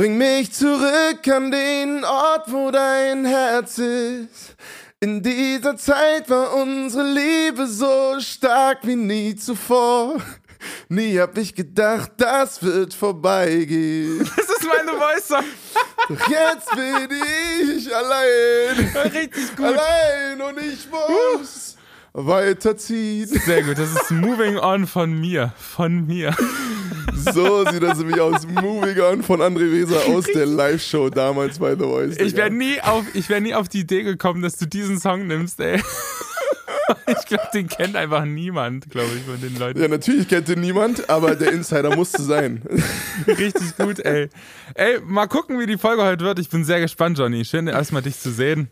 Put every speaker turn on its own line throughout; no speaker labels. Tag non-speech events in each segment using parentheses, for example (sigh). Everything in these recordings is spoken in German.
Bring mich zurück an den Ort, wo dein Herz ist. In dieser Zeit war unsere Liebe so stark wie nie zuvor. Nie hab ich gedacht, das wird vorbeigehen.
Das ist meine Voice.
Doch jetzt bin ich allein.
Richtig gut.
Allein und ich muss weiterziehen.
Sehr gut, das ist Moving On von mir. Von mir.
So sieht das nämlich aus. Moving On von André Weser aus der Live-Show damals bei The Voice.
Ich wäre nie, auf, ich wär nie auf die Idee gekommen, dass du diesen Song nimmst, ey. (laughs) Ich glaube, den kennt einfach niemand, glaube ich, von den Leuten.
Ja, natürlich kennt ihn niemand, aber der Insider musste sein.
Richtig gut, ey. Ey, mal gucken, wie die Folge heute wird. Ich bin sehr gespannt, Johnny. Schön, erstmal dich zu sehen.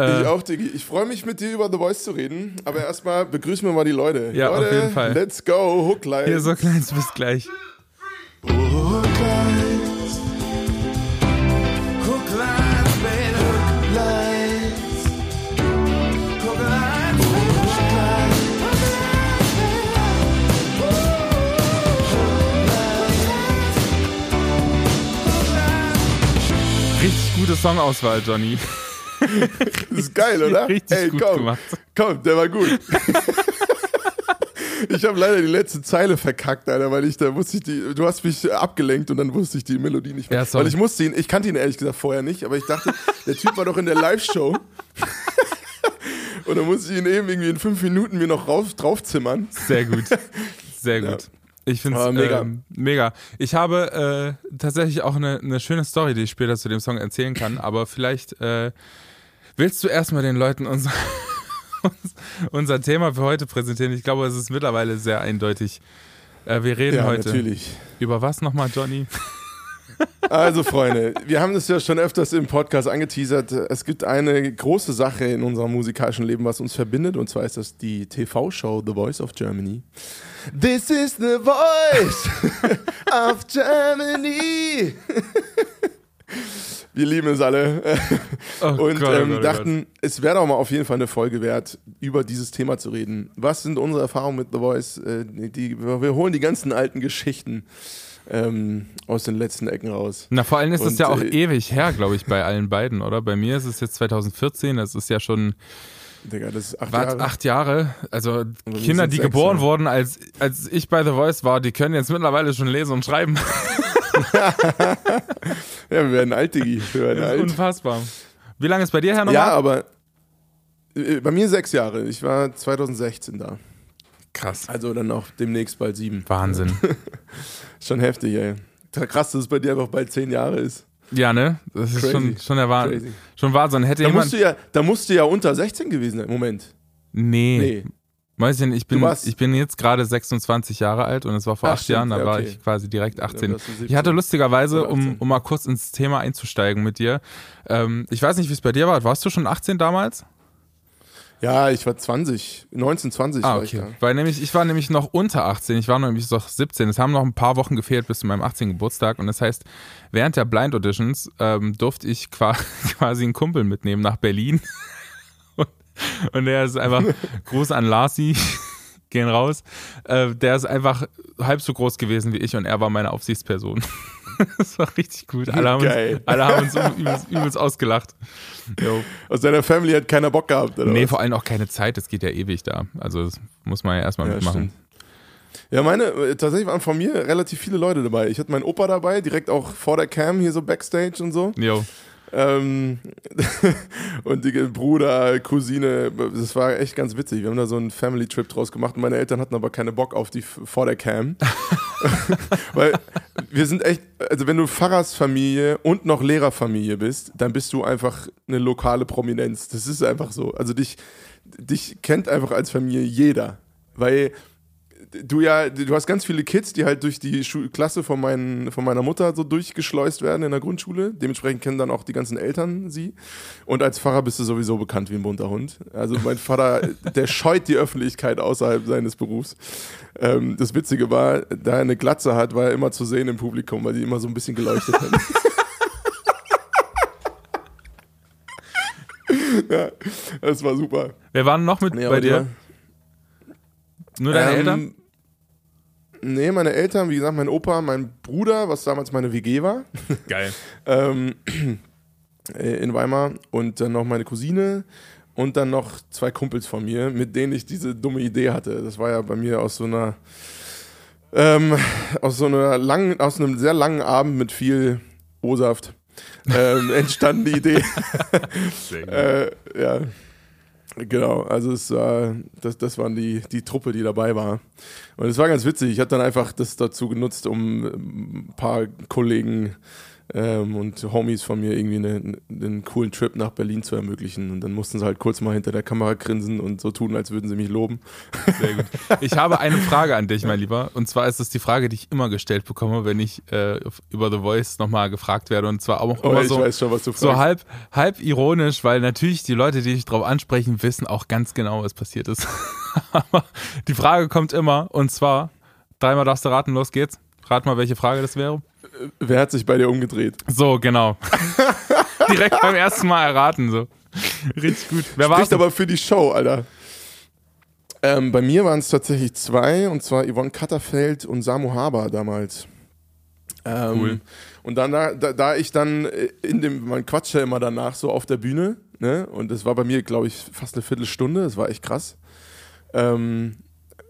Äh,
Ich auch, Diggi. Ich freue mich mit dir über The Voice zu reden, aber erstmal begrüßen wir mal die Leute.
Ja, auf
Leute,
jeden Fall.
Let's go, Hookline.
hier so kleins, bis gleich.
Baby.
Richtig gute Songauswahl, Johnny. (laughs)
Das ist geil, oder?
Richtig
Ey,
gut
komm,
gemacht.
komm, der war gut. (laughs) Ich habe leider die letzte Zeile verkackt, Alter, weil ich da musste ich die. Du hast mich abgelenkt und dann wusste ich die Melodie nicht mehr.
Ja,
weil ich musste ihn, ich kannte ihn ehrlich gesagt vorher nicht, aber ich dachte, der Typ war doch in der Live-Show. (laughs) Und dann musste ich ihn eben irgendwie in fünf Minuten mir noch rauf, draufzimmern.
Sehr gut. Sehr gut. Ich finde es
mega.
ähm, mega. Ich habe äh, tatsächlich auch eine, eine schöne Story, die ich später zu dem Song erzählen kann, aber vielleicht äh, willst du erstmal den Leuten unser, (laughs) uns- unser Thema für heute präsentieren. Ich glaube, es ist mittlerweile sehr eindeutig. Äh, wir reden
Ja,
heute
natürlich.
über was nochmal, Johnny?
Also, Freunde, wir haben das ja schon öfters im Podcast angeteasert. Es gibt eine große Sache in unserem musikalischen Leben, was uns verbindet, und zwar ist das die TV-Show The Voice of Germany. This is the voice (laughs) of Germany. Wir lieben es alle. (laughs)
Oh
und
Gott, oh
ähm,
Gott, oh
dachten, es wäre doch mal auf jeden Fall eine Folge wert, über dieses Thema zu reden. Was sind unsere Erfahrungen mit The Voice? Äh, die, wir holen die ganzen alten Geschichten ähm, aus den letzten Ecken raus.
Na, vor allem ist
Und,
ja auch
äh,
ewig her, glaube ich, bei allen beiden, oder? Bei mir ist es jetzt 2014, das ist ja schon
Digga, das ist acht Jahre.
acht Jahre. Also Kinder, die
sechs,
geboren
ja.
wurden, als, als ich bei The Voice war, die können jetzt mittlerweile schon lesen und schreiben. (laughs) (laughs)
Ja, wir werden alt, Digi. Wir werden alt.
unfassbar. Wie lange ist bei dir her nochmal?
Ja, aber äh, bei mir sechs Jahre. Ich war 2016 da.
Krass.
Also dann auch demnächst bald sieben.
Wahnsinn. (laughs)
Schon heftig, ey. Krass, dass es bei dir einfach bald zehn Jahre ist.
Ja, ne? Das ist
Crazy.
schon, schon der Wahnsinn. Schon Wahnsinn. Hätte
Da
jemand.
musst, du ja, da musst du ja unter 16 gewesen sein. Moment.
nee.
Nee.
Weiß ich nicht, ich bin, ich bin jetzt gerade 26 Jahre alt und es war vor
Ach,
acht
stimmt,
Jahren, da
ja,
war
okay.
ich quasi direkt 18.
Ja, warst du 17.
ich hatte lustigerweise, um,
18.
um mal kurz ins Thema einzusteigen mit dir, ähm, ich weiß nicht, wie es bei dir war. Warst du schon 18 damals?
Ja, ich war 20. 19, 20
Ah,
war ich
okay.
da.
Weil nämlich, ich war nämlich noch unter 18, ich war nämlich noch 17. Es haben noch ein paar Wochen gefehlt bis zu meinem 18. Geburtstag und das heißt, während der Blind Auditions ähm, durfte ich qua (laughs) quasi einen Kumpel mitnehmen nach Berlin. Und, der ist einfach, Gruß an Larsi, (laughs) gehen raus. Äh, der ist einfach halb so groß gewesen wie ich und er war meine Aufsichtsperson. (laughs) das war richtig gut. Alle haben,
Geil.
uns, alle haben uns übelst, übelst ausgelacht. Jo.
Aus deiner Family hat keiner Bock gehabt, oder?
Nee,
was?
vor allem auch keine Zeit, das geht ja ewig da. Also das muss man ja erstmal
Ja,
mitmachen.
stimmt. Ja, meine, äh, tatsächlich waren von mir relativ viele Leute dabei. Ich hatte meinen Opa dabei, direkt auch vor der Cam, hier so Backstage und so.
Jo.
Ähm, (laughs) und die Bruder, Cousine, das war echt ganz witzig. Wir haben da so einen Family-Trip draus gemacht und meine Eltern hatten aber keine Bock auf die vor der Cam. (laughs) (laughs) Weil wir sind echt, also wenn du Pfarrersfamilie und noch Lehrerfamilie bist, dann bist du einfach eine lokale Prominenz. Das ist einfach so. Also dich, dich kennt einfach als Familie jeder. Weil du ja, du hast ganz viele Kids, die halt durch die Schu Klasse von, meinen, von meiner Mutter so durchgeschleust werden in der Grundschule. Dementsprechend kennen dann auch die ganzen Eltern sie. Und als Pfarrer bist du sowieso bekannt wie ein bunter Hund. Also mein Vater, (laughs) der scheut die Öffentlichkeit außerhalb seines Berufs. Ähm, das Witzige war, da er eine Glatze hat, war er immer zu sehen im Publikum, weil die immer so ein bisschen geleuchtet hat. (laughs) ja, das war super.
Wer war noch mit
Nee,
bei dir? Nur deine
Ähm,
Eltern?
Nee, meine Eltern, wie gesagt, mein Opa, mein Bruder, was damals meine WG war. (laughs)
Geil.
ähm, äh, in Weimar und dann noch meine Cousine und dann noch zwei Kumpels von mir, mit denen ich diese dumme Idee hatte. Das war ja bei mir aus so einer ähm, aus so einer langen, aus einem sehr langen Abend mit viel O-Saft ähm, entstanden die Idee. (laughs) äh, ja. Genau, also es war, das, das waren die, die Truppe, die dabei war. Und es war ganz witzig. Ich habe dann einfach das dazu genutzt, um ein paar Kollegen ähm, und Homies von mir irgendwie eine, einen coolen Trip nach Berlin zu ermöglichen. Und dann mussten sie halt kurz mal hinter der Kamera grinsen und so tun, als würden sie mich loben.
Sehr gut. Ich habe eine Frage an dich, mein Lieber. Und zwar ist es die Frage, die ich immer gestellt bekomme, wenn ich äh, über The Voice nochmal gefragt werde. Und zwar auch
Oh,
immer
ich
so,
schon,
so halb, halb ironisch, weil natürlich die Leute, die dich drauf ansprechen, wissen auch ganz genau, was passiert ist. (laughs) Aber die Frage kommt immer, und zwar, dreimal darfst du raten, los geht's. Rat mal, welche Frage das wäre.
Wer hat sich bei dir umgedreht?
So, genau. (laughs) Direkt beim ersten Mal erraten, so. Richtig gut. Wer?
Spricht aber für die Show, Alter. Ähm, bei mir waren es tatsächlich zwei, und zwar Yvonne Katterfeld und Samu Haber damals. Ähm,
Cool.
Und dann, da, da, da ich dann äh, in dem, man quatscht ja immer danach so auf der Bühne, ne? Und das war bei mir, glaube ich, fast eine Viertelstunde, das war echt krass. Ähm,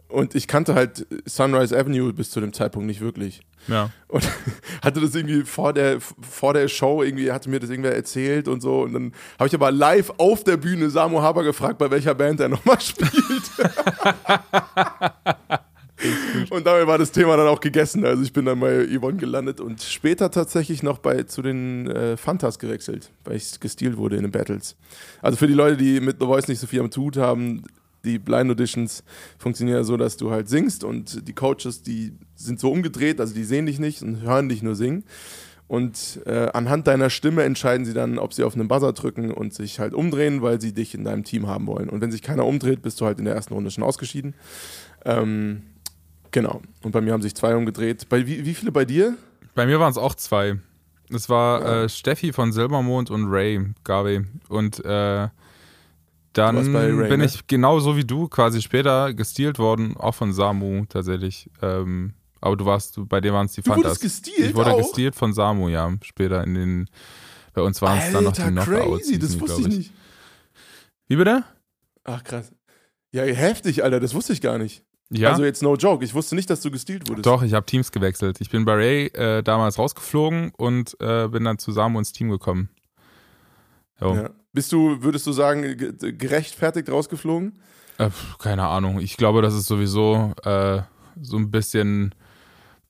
und ich kannte halt Sunrise Avenue bis zu dem Zeitpunkt nicht wirklich.
Ja.
Und (laughs) hatte das irgendwie vor der, vor der Show, irgendwie hatte mir das irgendwer erzählt und so. Und dann habe ich aber live auf der Bühne Samu Haber gefragt, bei welcher Band er (laughs) nochmal spielt. und damit war das Thema dann auch gegessen. Also ich bin dann bei Yvonne gelandet und später tatsächlich noch bei, zu den äh, Fantas gewechselt, weil ich gestealt wurde in den Battles. Also für die Leute, die mit The Voice nicht so viel am Tut haben, die Blind Auditions funktionieren ja so, dass du halt singst und die Coaches, die sind so umgedreht, also die sehen dich nicht und hören dich nur singen. Und äh, anhand deiner Stimme entscheiden sie dann, ob sie auf einen Buzzer drücken und sich halt umdrehen, weil sie dich in deinem Team haben wollen. Und wenn sich keiner umdreht, bist du halt in der ersten Runde schon ausgeschieden. Ähm, genau. Und bei mir haben sich zwei umgedreht. Bei, wie, wie viele bei dir?
Bei mir waren es auch zwei. Es war
Ja.
äh, Steffi von Silbermond und Ray Garvey. Und äh, dann bin
ne?
ich genauso wie du quasi später gestealt worden, auch von Samu tatsächlich. Ähm, aber du warst, bei dir waren es die
Du
Fantas.
gestealt
ich wurde
auch?
gestealt von Samu, ja. Später in den, bei uns waren es dann noch die Knockouts.
crazy, das wusste ich
glaub
nicht.
Wie bitte?
Ach, krass. Ja, heftig, Alter, das wusste ich gar nicht.
Ja.
Also jetzt no joke, ich wusste nicht, dass du gestealt wurdest.
Doch, ich habe Teams gewechselt. Ich bin bei Ray äh, damals rausgeflogen und äh, bin dann zu Samu ins Team gekommen. Jo.
Ja. Bist du, würdest du sagen, ge- gerechtfertigt rausgeflogen?
Äh, keine Ahnung. Ich glaube, das ist sowieso äh, so ein bisschen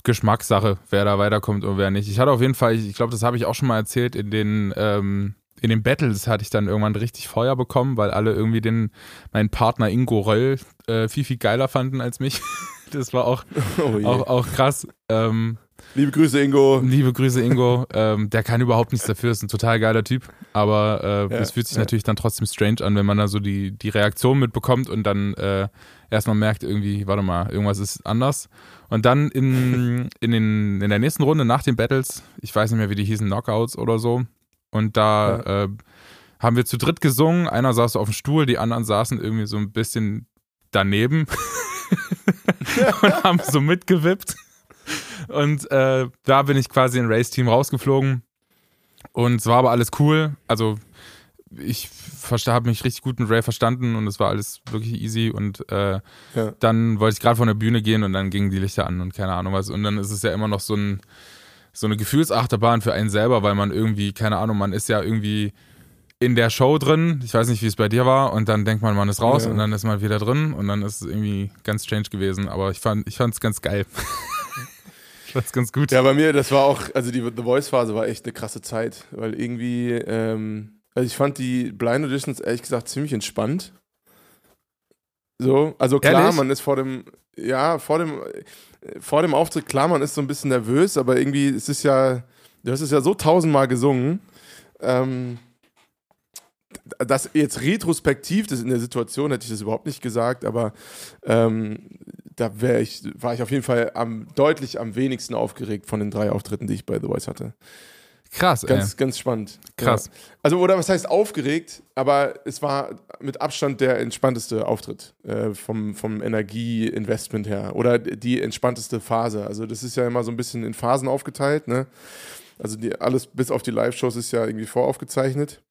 Geschmackssache, wer da weiterkommt und wer nicht. Ich hatte auf jeden Fall, ich, glaube, das habe ich auch schon mal erzählt, in den, ähm, in den Battles hatte ich dann irgendwann richtig Feuer bekommen, weil alle irgendwie den, meinen Partner Ingo Röll äh, viel, viel geiler fanden als mich. (laughs) Das war auch,
Oh
auch, auch krass. Ähm,
Liebe Grüße, Ingo.
Liebe Grüße, Ingo. ähm, der kann überhaupt nichts dafür, ist ein total geiler Typ. Aber äh,
Ja,
es fühlt sich
ja.
natürlich dann trotzdem strange an, wenn man da so die, die Reaktion mitbekommt und dann äh, erstmal merkt, irgendwie, warte mal, irgendwas ist anders. Und dann in, (laughs) in, den, in der nächsten Runde nach den Battles, ich weiß nicht mehr, wie die hießen, Knockouts oder so. Und da äh, haben wir zu dritt gesungen. Einer saß auf dem Stuhl, die anderen saßen irgendwie so ein bisschen daneben (laughs) (laughs) und haben so mitgewippt. Und äh, da bin ich quasi in Race Team rausgeflogen. Und es war aber alles cool. Also ich habe mich richtig gut mit Ray verstanden und es war alles wirklich easy. Und äh,
Ja.
dann wollte ich gerade von der Bühne gehen und dann gingen die Lichter an und keine Ahnung was. Und dann ist es ja immer noch so, ein, so eine Gefühlsachterbahn für einen selber, weil man irgendwie, keine Ahnung, man ist ja irgendwie in der Show drin. Ich weiß nicht, wie es bei dir war. Und dann denkt man, man ist raus
Ja.
und dann ist man wieder drin und dann ist es irgendwie ganz strange gewesen. Aber ich fand ich es ganz geil. (laughs) ich fand es ganz gut.
Ja, bei mir, das war auch, also die The Voice-Phase war echt eine krasse Zeit, weil irgendwie, ähm, also ich fand die Blind Auditions ehrlich gesagt ziemlich entspannt. So, also klar,
Ehrlich?
man ist vor dem, ja, vor dem, vor dem Auftritt, klar, man ist so ein bisschen nervös, aber irgendwie, es ist ja, du hast es ja so tausendmal gesungen, ähm, das jetzt retrospektiv, das in der Situation hätte ich das überhaupt nicht gesagt, aber ähm, da ich, war ich auf jeden Fall am, deutlich am wenigsten aufgeregt von den drei Auftritten, die ich bei The Voice hatte.
Krass,
Ganz,
ey.
ganz spannend.
Krass.
Ja. Also, oder was heißt aufgeregt, aber es war mit Abstand der entspannteste Auftritt äh, vom, vom Energieinvestment her. Oder die entspannteste Phase. Also, das ist ja immer so ein bisschen in Phasen aufgeteilt, ne? Also die, alles bis auf die Live-Shows ist ja irgendwie voraufgezeichnet.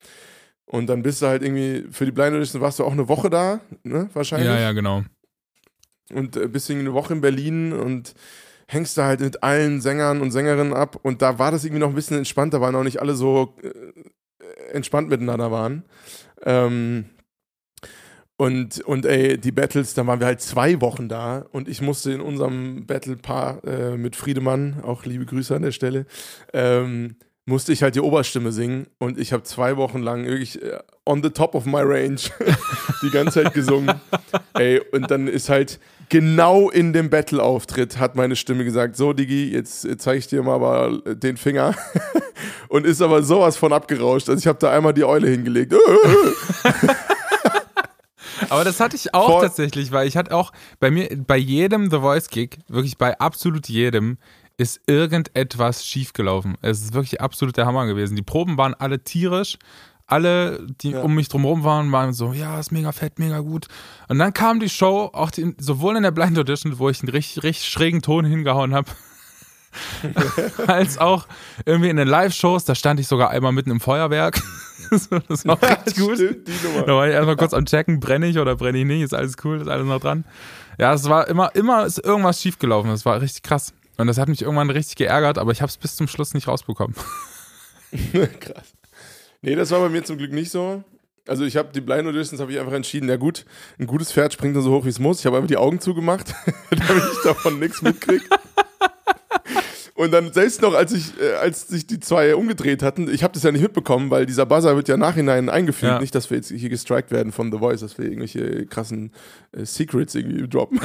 Und dann bist du halt irgendwie, für die Blind Audition warst du auch eine Woche da, ne? Wahrscheinlich.
Ja, ja, genau.
Und äh, bist irgendwie eine Woche in Berlin und hängst da halt mit allen Sängern und Sängerinnen ab. Und da war das irgendwie noch ein bisschen entspannter, weil noch nicht alle so äh, entspannt miteinander waren. Ähm, und, und ey, die Battles, da waren wir halt zwei Wochen da und ich musste in unserem Battle-Paar äh, mit Friedemann, auch liebe Grüße an der Stelle, ähm, musste ich halt die Oberstimme singen und ich habe zwei Wochen lang wirklich äh, on the top of my range (laughs) die ganze Zeit gesungen. (laughs) ey, und dann ist halt genau in dem Battle-Auftritt hat meine Stimme gesagt, so Digi, jetzt zeige ich dir mal aber den Finger (laughs) und ist aber sowas von abgerauscht. Also ich habe da einmal die Eule hingelegt.
Aber das hatte ich auch
Voll.
tatsächlich, weil ich hatte auch bei mir, bei jedem The Voice Gig, wirklich bei absolut jedem, ist irgendetwas schiefgelaufen. Es ist wirklich absolut der Hammer gewesen. Die Proben waren alle tierisch. Alle, die
Ja.
um mich drumherum waren, waren so, ja, ist mega fett, mega gut. Und dann kam die Show, auch die, sowohl in der Blind Audition, wo ich einen richtig, richtig schrägen Ton hingehauen habe, (laughs) als auch irgendwie in den Live-Shows, da stand ich sogar einmal mitten im Feuerwerk. (laughs) Das war auch richtig gut.
Stimmt.
Da war ich erstmal kurz am Checken, brenne ich oder brenne ich nicht, ist alles cool, ist alles noch dran. Ja, es war immer, immer ist irgendwas schiefgelaufen, das war richtig krass. Und das hat mich irgendwann richtig geärgert, aber ich habe es bis zum Schluss nicht rausbekommen. (laughs) (laughs)
Krass. Nee, das war bei mir zum Glück nicht so. Also ich habe die Blind Auditions habe ich einfach entschieden, ja gut, ein gutes Pferd springt nur so hoch wie es muss. Ich habe einfach die Augen zugemacht, (laughs) damit ich davon nichts mitkriege. Und dann selbst noch, als ich, äh, als sich die zwei umgedreht hatten, ich habe das ja nicht mitbekommen, weil dieser Buzzer wird ja nachhinein eingefügt.
Ja.
Nicht, dass wir jetzt hier gestrikt werden von The Voice, dass wir irgendwelche krassen äh, Secrets irgendwie droppen.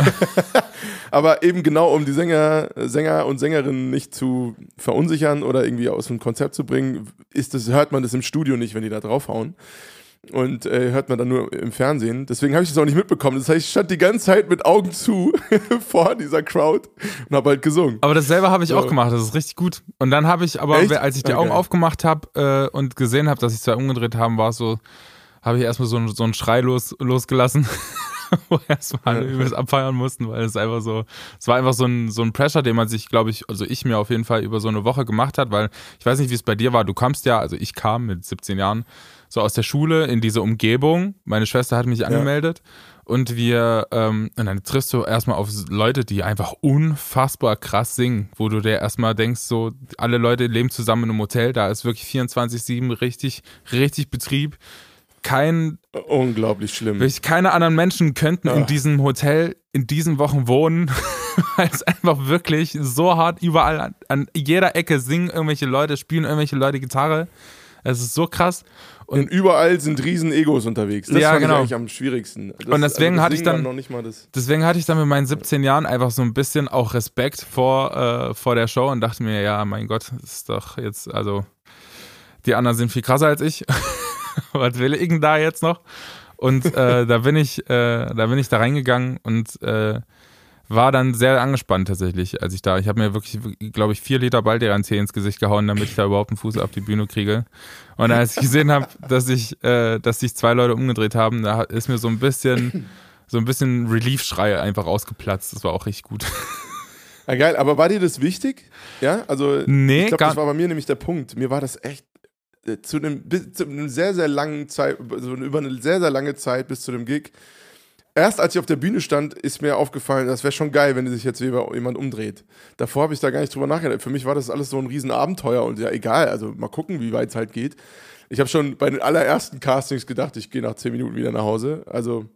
(laughs) Aber eben genau, um die Sänger, Sänger und Sängerinnen nicht zu verunsichern oder irgendwie aus dem Konzept zu bringen, ist das, hört man das im Studio nicht, wenn die da draufhauen. Und äh, hört man dann nur im Fernsehen. Deswegen habe ich das auch nicht mitbekommen. Das heißt, ich stand die ganze Zeit mit Augen zu (laughs) vor dieser Crowd und habe halt gesungen.
Aber dasselbe habe ich
So.
auch gemacht, das ist richtig gut. Und dann habe ich aber,
Echt?
als ich die
Ah,
Augen aufgemacht habe äh, und gesehen habe, dass sich zwei umgedreht haben, war es so, habe ich erstmal so, einen- so einen Schrei los, losgelassen. (laughs) wo erstmal übelst abfeiern mussten, weil es einfach so, es war einfach so ein, so ein Pressure, den man sich, glaube ich, also ich mir auf jeden Fall über so eine Woche gemacht hat, weil ich weiß nicht, wie es bei dir war. Du kamst ja, also ich kam mit 17 Jahren so aus der Schule in diese Umgebung. Meine Schwester hat mich angemeldet und wir, ähm, und dann triffst du erstmal auf Leute, die einfach unfassbar krass singen, wo du dir erstmal denkst, so, alle Leute leben zusammen in einem Hotel, da ist wirklich 24-7 richtig, richtig Betrieb. Kein
Unglaublich schlimm.
Wirklich keine anderen Menschen könnten in
Ah.
diesem Hotel in diesen Wochen wohnen, (laughs) weil es einfach wirklich so hart überall an, an jeder Ecke singen irgendwelche Leute, spielen irgendwelche Leute Gitarre. Es ist so krass.
Und überall sind riesen Egos unterwegs. Das
Ja, genau.
ich eigentlich am schwierigsten. Das,
Und deswegen
das
hatte ich dann-
noch nicht mal das.
Deswegen hatte ich dann mit meinen 17 Jahren einfach so ein bisschen auch Respekt vor, äh, vor der Show und dachte mir, ja, mein Gott, das ist doch jetzt, also die anderen sind viel krasser als ich. (laughs) Was will ich denn da jetzt noch? Und äh, da bin ich, äh, da bin ich da reingegangen und äh, war dann sehr angespannt tatsächlich, als ich da. Ich habe mir wirklich, glaube ich, vier Liter Baldrian-Tee ins Gesicht gehauen, damit ich da überhaupt einen Fuß auf die Bühne kriege. Und als ich gesehen habe, dass ich, äh, dass sich zwei Leute umgedreht haben, da ist mir so ein bisschen, so ein bisschen Relief-Schrei einfach ausgeplatzt. Das war auch richtig gut. (laughs)
Ja, geil, aber war dir das wichtig? Ja, also
Nee,
ich glaube, das war bei mir nämlich der Punkt. Mir war das echt äh, zu einem, zu einem sehr, sehr langen Zeit, so über eine sehr, sehr lange Zeit bis zu dem Gig. Erst als ich auf der Bühne stand, ist mir aufgefallen, das wäre schon geil, wenn sich jetzt jemand umdreht. Davor habe ich da gar nicht drüber nachgedacht. Für mich war das alles so ein Riesenabenteuer und ja, egal, also mal gucken, wie weit es halt geht. Ich habe schon bei den allerersten Castings gedacht, ich gehe nach zehn Minuten wieder nach Hause. Also,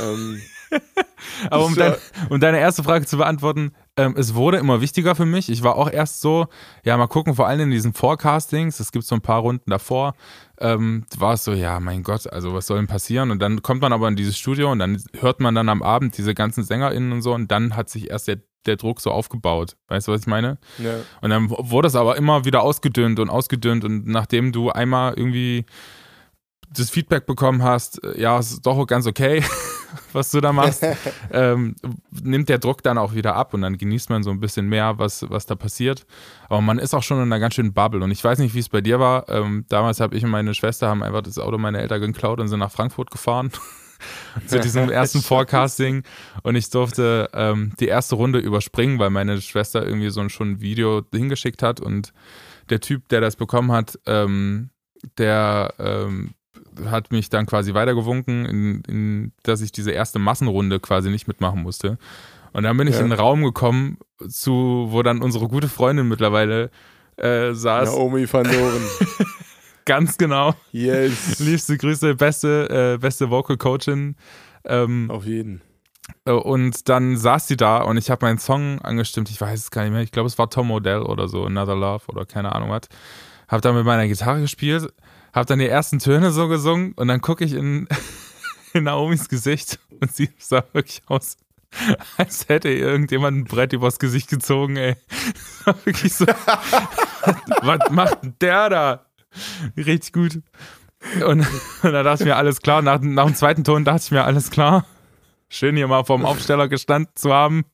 ähm, (laughs)
Aber um, dein, um deine erste Frage zu beantworten, ähm, es wurde immer wichtiger für mich. Ich war auch erst so, ja, mal gucken, vor allem in diesen Forecastings, es gibt so ein paar Runden davor, ähm, war es so, ja, mein Gott, also was soll denn passieren? Und dann kommt man aber in dieses Studio und dann hört man dann am Abend diese ganzen SängerInnen und so und dann hat sich erst der, der Druck so aufgebaut. Weißt du, was ich meine?
ja.
Und dann wurde es aber immer wieder ausgedünnt und ausgedünnt und nachdem du einmal irgendwie das Feedback bekommen hast, äh, ja, es ist doch ganz okay, (laughs) was du da machst, (laughs) ähm, nimmt der Druck dann auch wieder ab und dann genießt man so ein bisschen mehr, was, was da passiert. Aber man ist auch schon in einer ganz schönen Bubble und ich weiß nicht, wie es bei dir war. Ähm, damals habe ich und meine Schwester haben einfach das Auto meiner Eltern geklaut und sind nach Frankfurt gefahren. (laughs) zu diesem ersten Forecasting und ich durfte ähm, die erste Runde überspringen, weil meine Schwester irgendwie so ein, schon ein Video hingeschickt hat und der Typ, der das bekommen hat, ähm, der ähm, hat mich dann quasi weitergewunken, in, in, dass ich diese erste Massenrunde quasi nicht mitmachen musste. Und dann bin ich ja. in einen Raum gekommen, zu, wo dann unsere gute Freundin mittlerweile äh, saß.
Naomi van Doren. (laughs)
Ganz genau.
Yes.
Liebste Grüße, beste, äh, beste Vocal Coachin. Ähm,
Auf jeden.
Äh, und dann saß sie da und ich habe meinen Song angestimmt. Ich weiß es gar nicht mehr. Ich glaube, es war Tom Odell oder so, Another Love oder keine Ahnung was. Hab dann mit meiner Gitarre gespielt, hab dann die ersten Töne so gesungen und dann gucke ich in, (laughs) in Naomis Gesicht und sie sah wirklich aus, als hätte irgendjemand ein Brett übers Gesicht gezogen, ey. (laughs) Wirklich so. (laughs) was macht der da? Richtig gut. Und, und da dachte ich mir, alles klar. Nach, nach dem zweiten Ton dachte ich mir, alles klar. Schön hier mal vorm Aufsteller gestanden zu haben.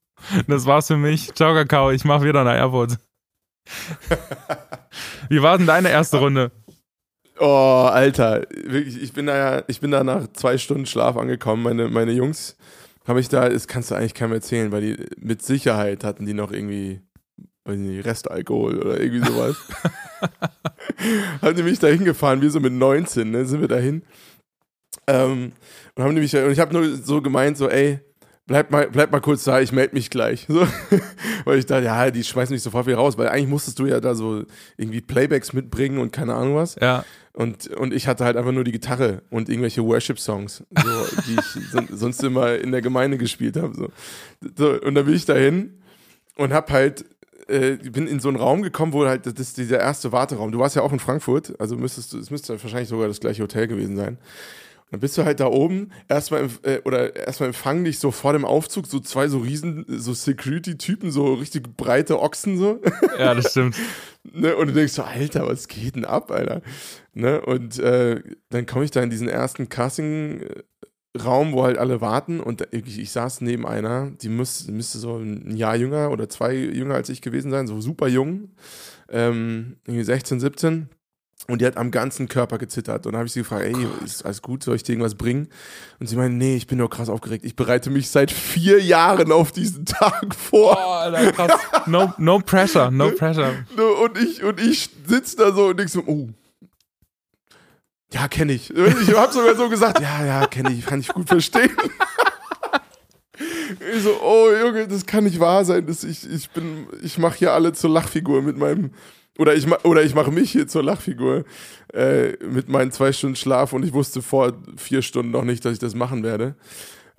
Das war's für mich. Ciao, Kakao. Ich mach wieder nach Airport. Wie war denn deine erste Runde?
Oh, Alter. Wirklich, ich bin da ja, ich bin da nach zwei Stunden Schlaf angekommen. Meine, meine Jungs habe ich da, das kannst du eigentlich keinem erzählen, weil die mit Sicherheit hatten die noch irgendwie nicht, Restalkohol oder irgendwie sowas. (laughs) haben die mich da hingefahren, wir so mit 19, ne, sind wir dahin. Ähm, und haben die mich, und ich habe nur so gemeint, so, ey, bleib mal, bleib mal kurz da, ich melde mich gleich. So, (laughs) weil ich dachte, ja, die schmeißen mich sofort wieder raus, weil eigentlich musstest du ja da so irgendwie Playbacks mitbringen und keine Ahnung was.
Ja.
Und, und ich hatte halt einfach nur die Gitarre und irgendwelche Worship-Songs, so, die ich (laughs) sonst immer in der Gemeinde gespielt habe. So. so. und dann bin ich dahin und hab halt äh, bin in so einen Raum gekommen, wo halt das ist dieser erste Warteraum. Du warst ja auch in Frankfurt, also müsstest du, es müsste wahrscheinlich sogar das gleiche Hotel gewesen sein. Dann bist du halt da oben, erstmal äh, oder erstmal empfangen dich so vor dem Aufzug so zwei so riesen so Security-Typen, so richtig breite Ochsen so.
Ja, das stimmt. (laughs)
ne? Und du denkst so, Alter, was geht denn ab, Alter? Ne? Und äh, dann komme ich da in diesen ersten Casting Raum, wo halt alle warten und ich, ich saß neben einer, die müß, müsste so ein Jahr jünger oder zwei jünger als ich gewesen sein, so super jung, ähm, irgendwie 16, 17. Und die hat am ganzen Körper gezittert. Und dann habe ich sie gefragt, ey, Gott. ist alles gut, soll ich dir irgendwas bringen? Und sie meinte, nee, ich bin nur krass aufgeregt. Ich bereite mich seit vier Jahren auf diesen Tag vor.
Oh, Alter, krass. (laughs) No, no pressure, no pressure.
Und ich, und ich sitze da so und denk so, oh, ja, kenne ich. Ich habe sogar so gesagt, ja, ja, kenne ich, kann ich gut verstehen. (laughs) Ich so, oh Junge, das kann nicht wahr sein. Das, ich ich bin, ich mache hier alle zur Lachfigur mit meinem, oder ich, oder ich mache mich hier zur Lachfigur äh, mit meinen zwei Stunden Schlaf und ich wusste vor vier Stunden noch nicht, dass ich das machen werde.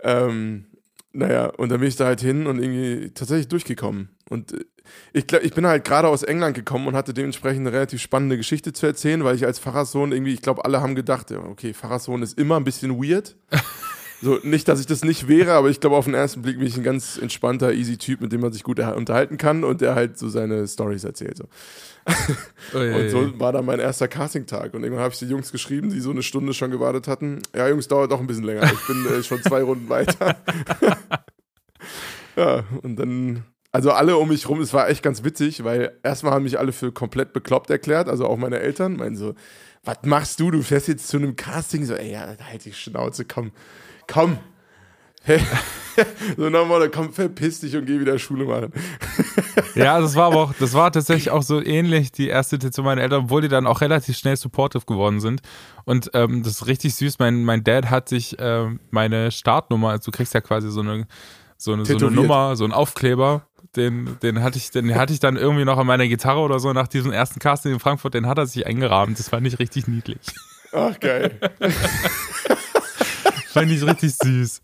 Ähm, naja, und dann bin ich da halt hin und irgendwie tatsächlich durchgekommen. Und äh, ich, glaub, ich bin halt gerade aus England gekommen und hatte dementsprechend eine relativ spannende Geschichte zu erzählen, weil ich als Pfarrerssohn irgendwie, ich glaube, alle haben gedacht, okay, Pfarrerssohn ist immer ein bisschen weird. (laughs) So, nicht, dass ich das nicht wäre, aber ich glaube, auf den ersten Blick bin ich ein ganz entspannter, easy Typ, mit dem man sich gut unterhalten kann und der halt so seine Stories erzählt. So. Oh, (laughs) und so war dann mein erster Casting-Tag. Und irgendwann habe ich die Jungs geschrieben, die so eine Stunde schon gewartet hatten. Ja, Jungs, dauert doch ein bisschen länger. Ich bin äh, schon zwei Runden weiter. (laughs) ja, und dann also alle um mich rum, es war echt ganz witzig, weil erstmal haben mich alle für komplett bekloppt erklärt, also auch meine Eltern meinen so, was machst du? Du fährst jetzt zu einem Casting, so, ey, ja, halt die Schnauze, komm, komm. (laughs) so nochmal, komm, verpiss dich und geh wieder Schule machen. (laughs)
ja, das war aber auch, das war tatsächlich auch so ähnlich, die erste zu meinen Eltern, obwohl die dann auch relativ schnell supportive geworden sind. Und ähm, das ist richtig süß. Mein, mein Dad hat sich äh, meine Startnummer, also du kriegst ja quasi so eine, so eine, so eine Nummer, so einen Aufkleber den, den hatte ich, den hatte ich dann irgendwie noch an meiner Gitarre oder so nach diesem ersten Casting in Frankfurt, den hat er sich eingerahmt. Das fand ich richtig niedlich.
Ach, geil. (laughs)
fand ich richtig süß.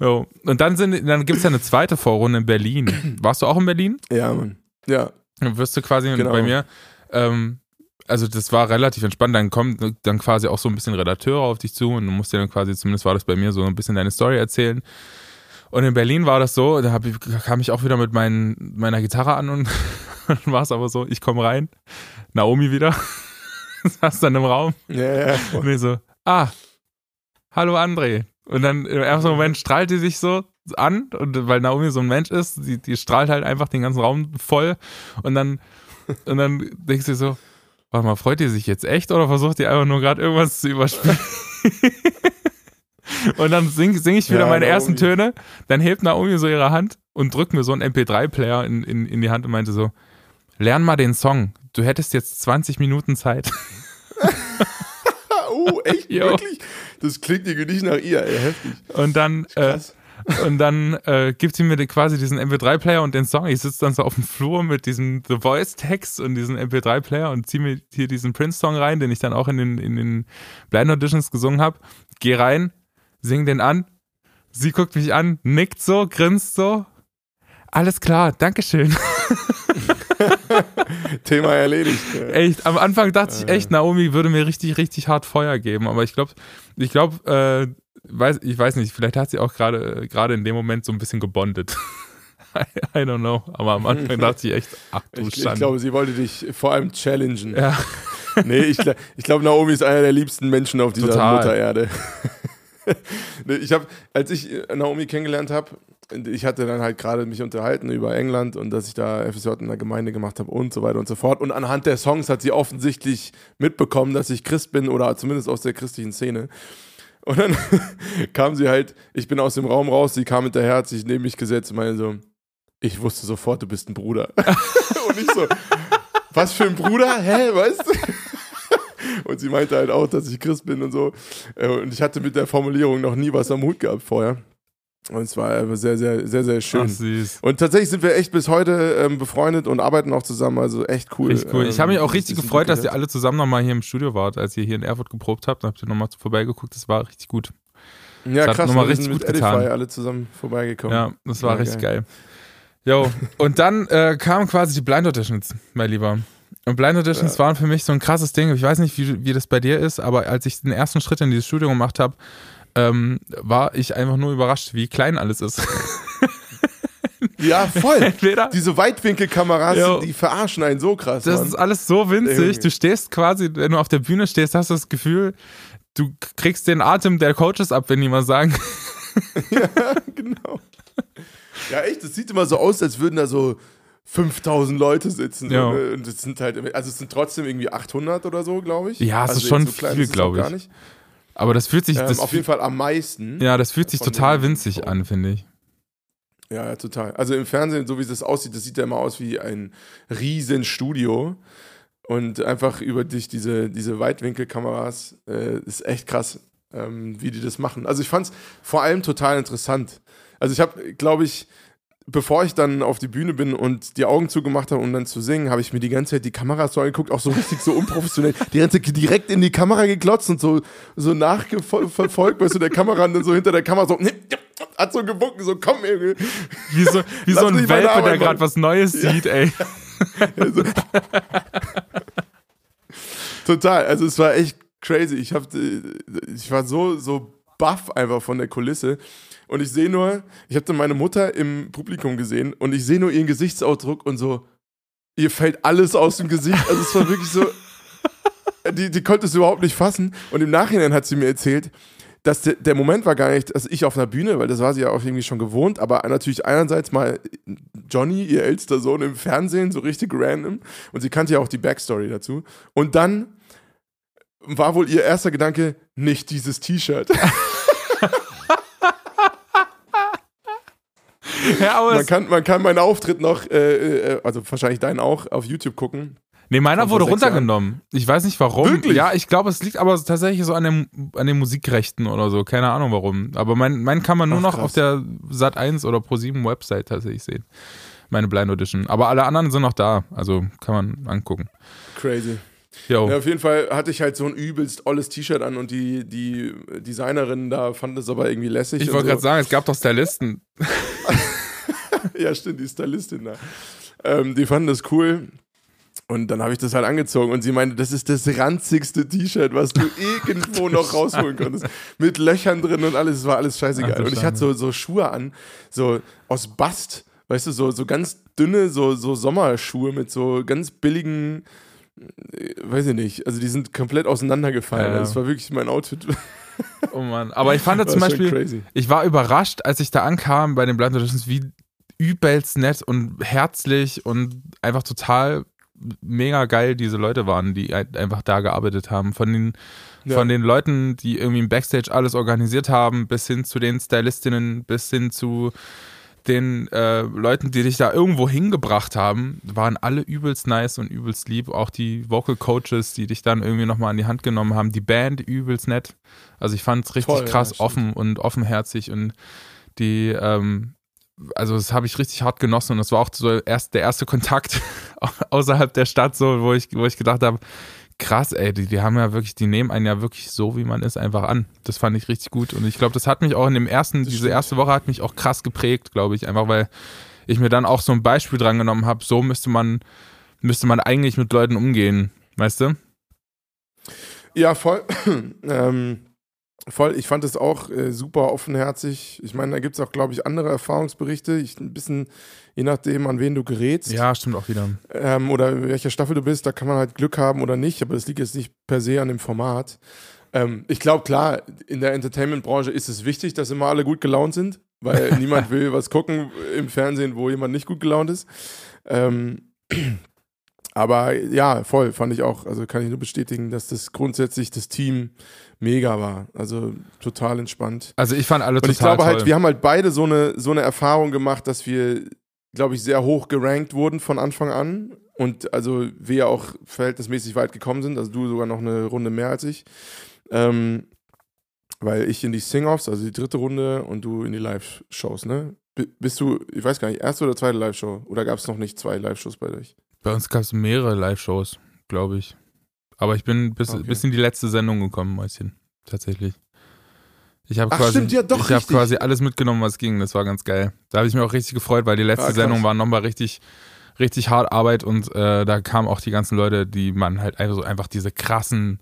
Jo. Und dann, sind, dann gibt es ja eine zweite Vorrunde in Berlin. Warst du auch in Berlin?
Ja, Mann. Ja.
Dann wirst du quasi genau. bei mir. Ähm, also das war relativ entspannt. Dann kommen dann quasi auch so ein bisschen Redakteure auf dich zu und du musst dir dann quasi, zumindest war das bei mir, so ein bisschen deine Story erzählen. Und in Berlin war das so, da ich, kam ich auch wieder mit mein, meiner Gitarre an und (laughs) dann war es aber so, ich komme rein, Naomi wieder, (laughs) saß dann im Raum.
Ja, ja.
Und ich so, ah, hallo André. Und dann im ersten Moment strahlt die sich so an, und weil Naomi so ein Mensch ist, die, die strahlt halt einfach den ganzen Raum voll. Und dann, (laughs) und dann denkst du so, warte mal, freut die sich jetzt echt oder versucht die einfach nur gerade irgendwas zu überspielen? (laughs) und dann singe sing ich wieder
Ja,
meine
Naomi.
ersten Töne, dann hebt Naomi so ihre Hand und drückt mir so einen MP3-Player in, in, in die Hand und meinte so, lern mal den Song. Du hättest jetzt 20 Minuten Zeit.
oh, (laughs) echt?
Jo.
Wirklich? Das klingt irgendwie nicht nach ihr, ey, heftig.
Und dann, äh, und dann äh, gibt sie mir quasi diesen MP3-Player und den Song. Ich sitze dann so auf dem Flur mit diesem The Voice-Text und diesem MP3-Player und ziehe mir hier diesen Prince-Song rein, den ich dann auch in den, in den Blind Auditions gesungen habe. Geh rein, sing den an. Sie guckt mich an, nickt so, grinst so. Alles klar, Dankeschön. (laughs)
Thema erledigt.
Echt, am Anfang dachte ich echt, Naomi würde mir richtig, richtig hart Feuer geben. Aber ich glaube, ich glaube, äh, weiß, ich weiß nicht, vielleicht hat sie auch gerade gerade in dem Moment so ein bisschen gebondet. (laughs) I, I don't know. Aber am Anfang dachte ich echt, ach du
Ich, ich glaube, sie wollte dich vor allem challengen.
ja,
Nee, ich, ich glaube, Naomi ist einer der liebsten Menschen auf dieser
Total.
Mutter Erde. nee, (laughs) ich habe, als ich äh, Naomi kennengelernt habe, ich hatte dann halt gerade mich unterhalten über England und dass ich da FSJ in der Gemeinde gemacht habe und so weiter und so fort. Und anhand der Songs hat sie offensichtlich mitbekommen, dass ich Christ bin oder zumindest aus der christlichen Szene. Und dann (laughs) kam sie halt, ich bin aus dem Raum raus, sie kam hinterher, hat sich neben mich gesetzt und meinte so, ich wusste sofort, du bist ein Bruder. (laughs) und ich so, was für ein Bruder? Hä, weißt du? Und sie meinte halt auch, dass ich Christ bin und so. Äh, Und ich hatte mit der Formulierung noch nie was am Hut gehabt vorher. Und es war einfach sehr, sehr, sehr, sehr
ach,
schön.
süß.
Und tatsächlich sind wir echt bis heute ähm, befreundet und arbeiten auch zusammen. Also echt cool.
Richtig cool. Ich habe mich
Ähm,
auch richtig
das
gefreut, dass ihr alle zusammen nochmal hier im Studio wart, als ihr hier in Erfurt geprobt habt. Dann habt ihr nochmal vorbeigeguckt. Das war richtig gut.
Ja,
Das
krass.
nochmal richtig
sind
gut
mit Edify
getan.
alle zusammen vorbeigekommen.
Ja, das war
Ja,
richtig geil. Jo, und dann äh, kamen quasi die Blind Auditions, mein Lieber. Und Blind Auditions waren für mich so ein krasses Ding. Ich weiß nicht, wie, wie das bei dir ist, aber als ich den ersten Schritt in dieses Studio gemacht habe, ähm, war ich einfach nur überrascht, wie klein alles ist. (laughs)
Ja, voll.
Entweder
Diese Weitwinkelkameras,
Jo.
die verarschen einen so krass.
das
Mann.
ist alles so winzig. Du stehst quasi, wenn du auf der Bühne stehst, hast du das Gefühl, du kriegst den Atem der Coaches ab, wenn die mal sagen. (laughs)
ja, genau. Ja, echt, es sieht immer so aus, als würden da so 5000 Leute sitzen.
Ja.
So, ne? Und es sind halt, also es sind trotzdem irgendwie 800 oder so, glaube ich.
Ja, es
also
ist schon
jetzt klein
viel,
ist es auch
glaub ich.
Gar nicht.
Aber das fühlt sich,
Ähm,
das
auf jeden Fall am meisten.
ja, das fühlt sich total winzig an, finde ich.
Ja, ja, total. Also im Fernsehen, so wie es aussieht, das sieht ja immer aus wie ein riesen Studio. Und einfach über dich diese, diese Weitwinkelkameras äh, ist echt krass, ähm, wie die das machen. Also ich fand es vor allem total interessant. Also ich habe, glaube ich, bevor ich dann auf die Bühne bin und die Augen zugemacht habe, um dann zu singen, habe ich mir die ganze Zeit die Kameras so angeguckt, auch so richtig so unprofessionell. Die ganze Zeit direkt in die Kamera geglotzt und so, so nachverfolgt, weißt du, der Kamera und dann so hinter der Kamera so, (laughs) hat so gewunken, so komm, Junge.
Wie so, wie so ein Welpe, der gerade was Neues sieht, ey. (laughs)
Total, also es war echt crazy. Ich, hab, äh, ich war so, so baff einfach von der Kulisse. Und ich sehe nur, ich habe dann meine Mutter im Publikum gesehen und ich sehe nur ihren Gesichtsausdruck und so, ihr fällt alles aus dem Gesicht. Also es war wirklich so, (laughs) die, die konnte es überhaupt nicht fassen. Und im Nachhinein hat sie mir erzählt, dass der, der Moment war gar nicht, dass ich auf einer Bühne, weil das war sie ja auch irgendwie schon gewohnt, aber natürlich einerseits mal Johnny, ihr ältester Sohn, im Fernsehen, so richtig random. Und sie kannte ja auch die Backstory dazu. Und dann war wohl ihr erster Gedanke, nicht dieses T-Shirt. (laughs) (laughs)
Ja, aber
Man kann, man kann meinen Auftritt noch, äh, äh, also wahrscheinlich deinen auch, auf YouTube gucken.
nee, meiner wurde runtergenommen. Ich weiß nicht warum.
Wirklich?
Ja, ich glaube, es liegt aber tatsächlich so an, dem, an den Musikrechten oder so. Keine Ahnung warum. Aber mein, mein kann man nur
Ach,
noch
krass.
auf der Sat1 oder Pro7 Website tatsächlich sehen. Meine Blind Audition. Aber alle anderen sind noch da. Also kann man angucken.
Crazy. Ja, auf jeden Fall hatte ich halt so ein übelst olles T-Shirt an und die, die Designerin da fand es aber irgendwie lässig.
Ich wollte
so.
gerade sagen, es gab doch Stylisten. (laughs) (laughs)
ja, stimmt, die Stylistin da. Ähm, die fanden das cool. Und dann habe ich das halt angezogen und sie meinte, das ist das ranzigste T-Shirt, was du (laughs) irgendwo noch rausholen konntest. Mit Löchern drin und alles, es war alles scheißegal. Und ich hatte so, so Schuhe an, so aus Bast, weißt du, so, so ganz dünne, so, so Sommerschuhe mit so ganz billigen äh, weiß ich nicht, also die sind komplett auseinandergefallen.
Ja.
Das war wirklich mein Outfit.
Oh Mann. Aber ich fand das (laughs) zum Beispiel,
crazy.
ich war überrascht, als ich da ankam bei den Blind Auditions, wie übelst nett und herzlich und einfach total mega geil diese Leute waren, die ein- einfach da gearbeitet haben. Von den,
Ja.
von den Leuten, die irgendwie im Backstage alles organisiert haben, bis hin zu den Stylistinnen, bis hin zu den äh, Leuten, die dich da irgendwo hingebracht haben, waren alle übelst nice und übelst lieb. Auch die Vocal Coaches, die dich dann irgendwie nochmal an die Hand genommen haben. Die Band übelst nett. Also ich fand es richtig
Voll, ja,
krass
stimmt.
offen und offenherzig und die, ähm, also das habe ich richtig hart genossen und das war auch so erst der erste Kontakt (laughs) außerhalb der Stadt, so wo ich, wo ich gedacht habe, krass, ey, die, die haben ja wirklich, die nehmen einen ja wirklich so, wie man ist, einfach an. Das fand ich richtig gut und ich glaube, das hat mich auch in dem ersten, diese erste Woche hat mich auch krass geprägt, glaube ich, einfach weil ich mir dann auch so ein Beispiel dran genommen habe, so müsste man, müsste man eigentlich mit Leuten umgehen, weißt du?
Ja, voll. (clears throat) ähm, voll. Ich fand es auch äh, super offenherzig. Ich meine, da gibt es auch, glaube ich, andere Erfahrungsberichte. Ich, ein bisschen, je nachdem, an wen du gerätst.
Ja, stimmt auch wieder.
ähm, oder in welcher Staffel du bist, da kann man halt Glück haben oder nicht, aber das liegt jetzt nicht per se an dem Format. Ähm, ich glaube, klar, in der Entertainment-Branche ist es wichtig, dass immer alle gut gelaunt sind, weil (laughs) niemand will was gucken im Fernsehen, wo jemand nicht gut gelaunt ist. Ähm, aber ja, voll, fand ich auch, also kann ich nur bestätigen, dass das grundsätzlich das Team mega war. Also total entspannt.
Also ich fand alle
Und
total
ich glaube
toll.
halt, wir haben halt beide so eine, so eine Erfahrung gemacht, dass wir, glaube ich, sehr hoch gerankt wurden von Anfang an. Und also wir auch verhältnismäßig weit gekommen sind. Also du sogar noch eine Runde mehr als ich. Ähm, weil ich in die Sing-Offs, also die dritte Runde, und du in die Live-Shows, ne? Bist du, ich weiß gar nicht, erste oder zweite Live-Show? Oder gab es noch nicht zwei Live-Shows bei euch?
Bei uns gab es mehrere Live-Shows, glaube ich. Aber ich bin bis,
Okay.
bis in die letzte Sendung gekommen, Mäuschen. Tatsächlich. Ich habe quasi,
stimmt, ja,
ich
richtig.
quasi alles mitgenommen, was ging. Das war ganz geil. Da habe ich mich auch richtig gefreut, weil die letzte
Ah.
Sendung war nochmal richtig, richtig hart Arbeit und äh, da kamen auch die ganzen Leute, die man halt einfach so einfach diese krassen,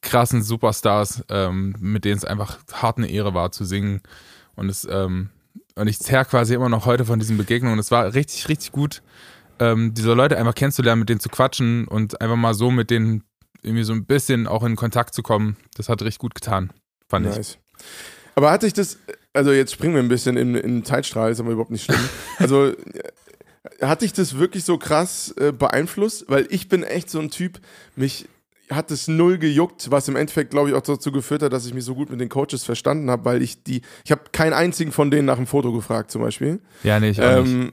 krassen Superstars, ähm, mit denen es einfach hart eine Ehre war zu singen. Und es, ähm, und ich zerr quasi immer noch heute von diesen Begegnungen. Es war richtig, richtig gut, ähm, diese Leute einfach kennenzulernen, mit denen zu quatschen und einfach mal so mit denen irgendwie so ein bisschen auch in Kontakt zu kommen. Das hat richtig gut getan, fand ich.
Nice. Aber hatte ich das, also jetzt springen wir ein bisschen in, in den Zeitstrahl, ist aber überhaupt nicht schlimm. (laughs) Also äh, hat dich das wirklich so krass äh, beeinflusst? Weil ich bin echt so ein Typ, mich hat es null gejuckt, was im Endeffekt, glaube ich, auch dazu geführt hat, dass ich mich so gut mit den Coaches verstanden habe, weil ich die, ich habe keinen einzigen von denen nach dem Foto gefragt zum Beispiel.
Ja, nee, ich auch nicht.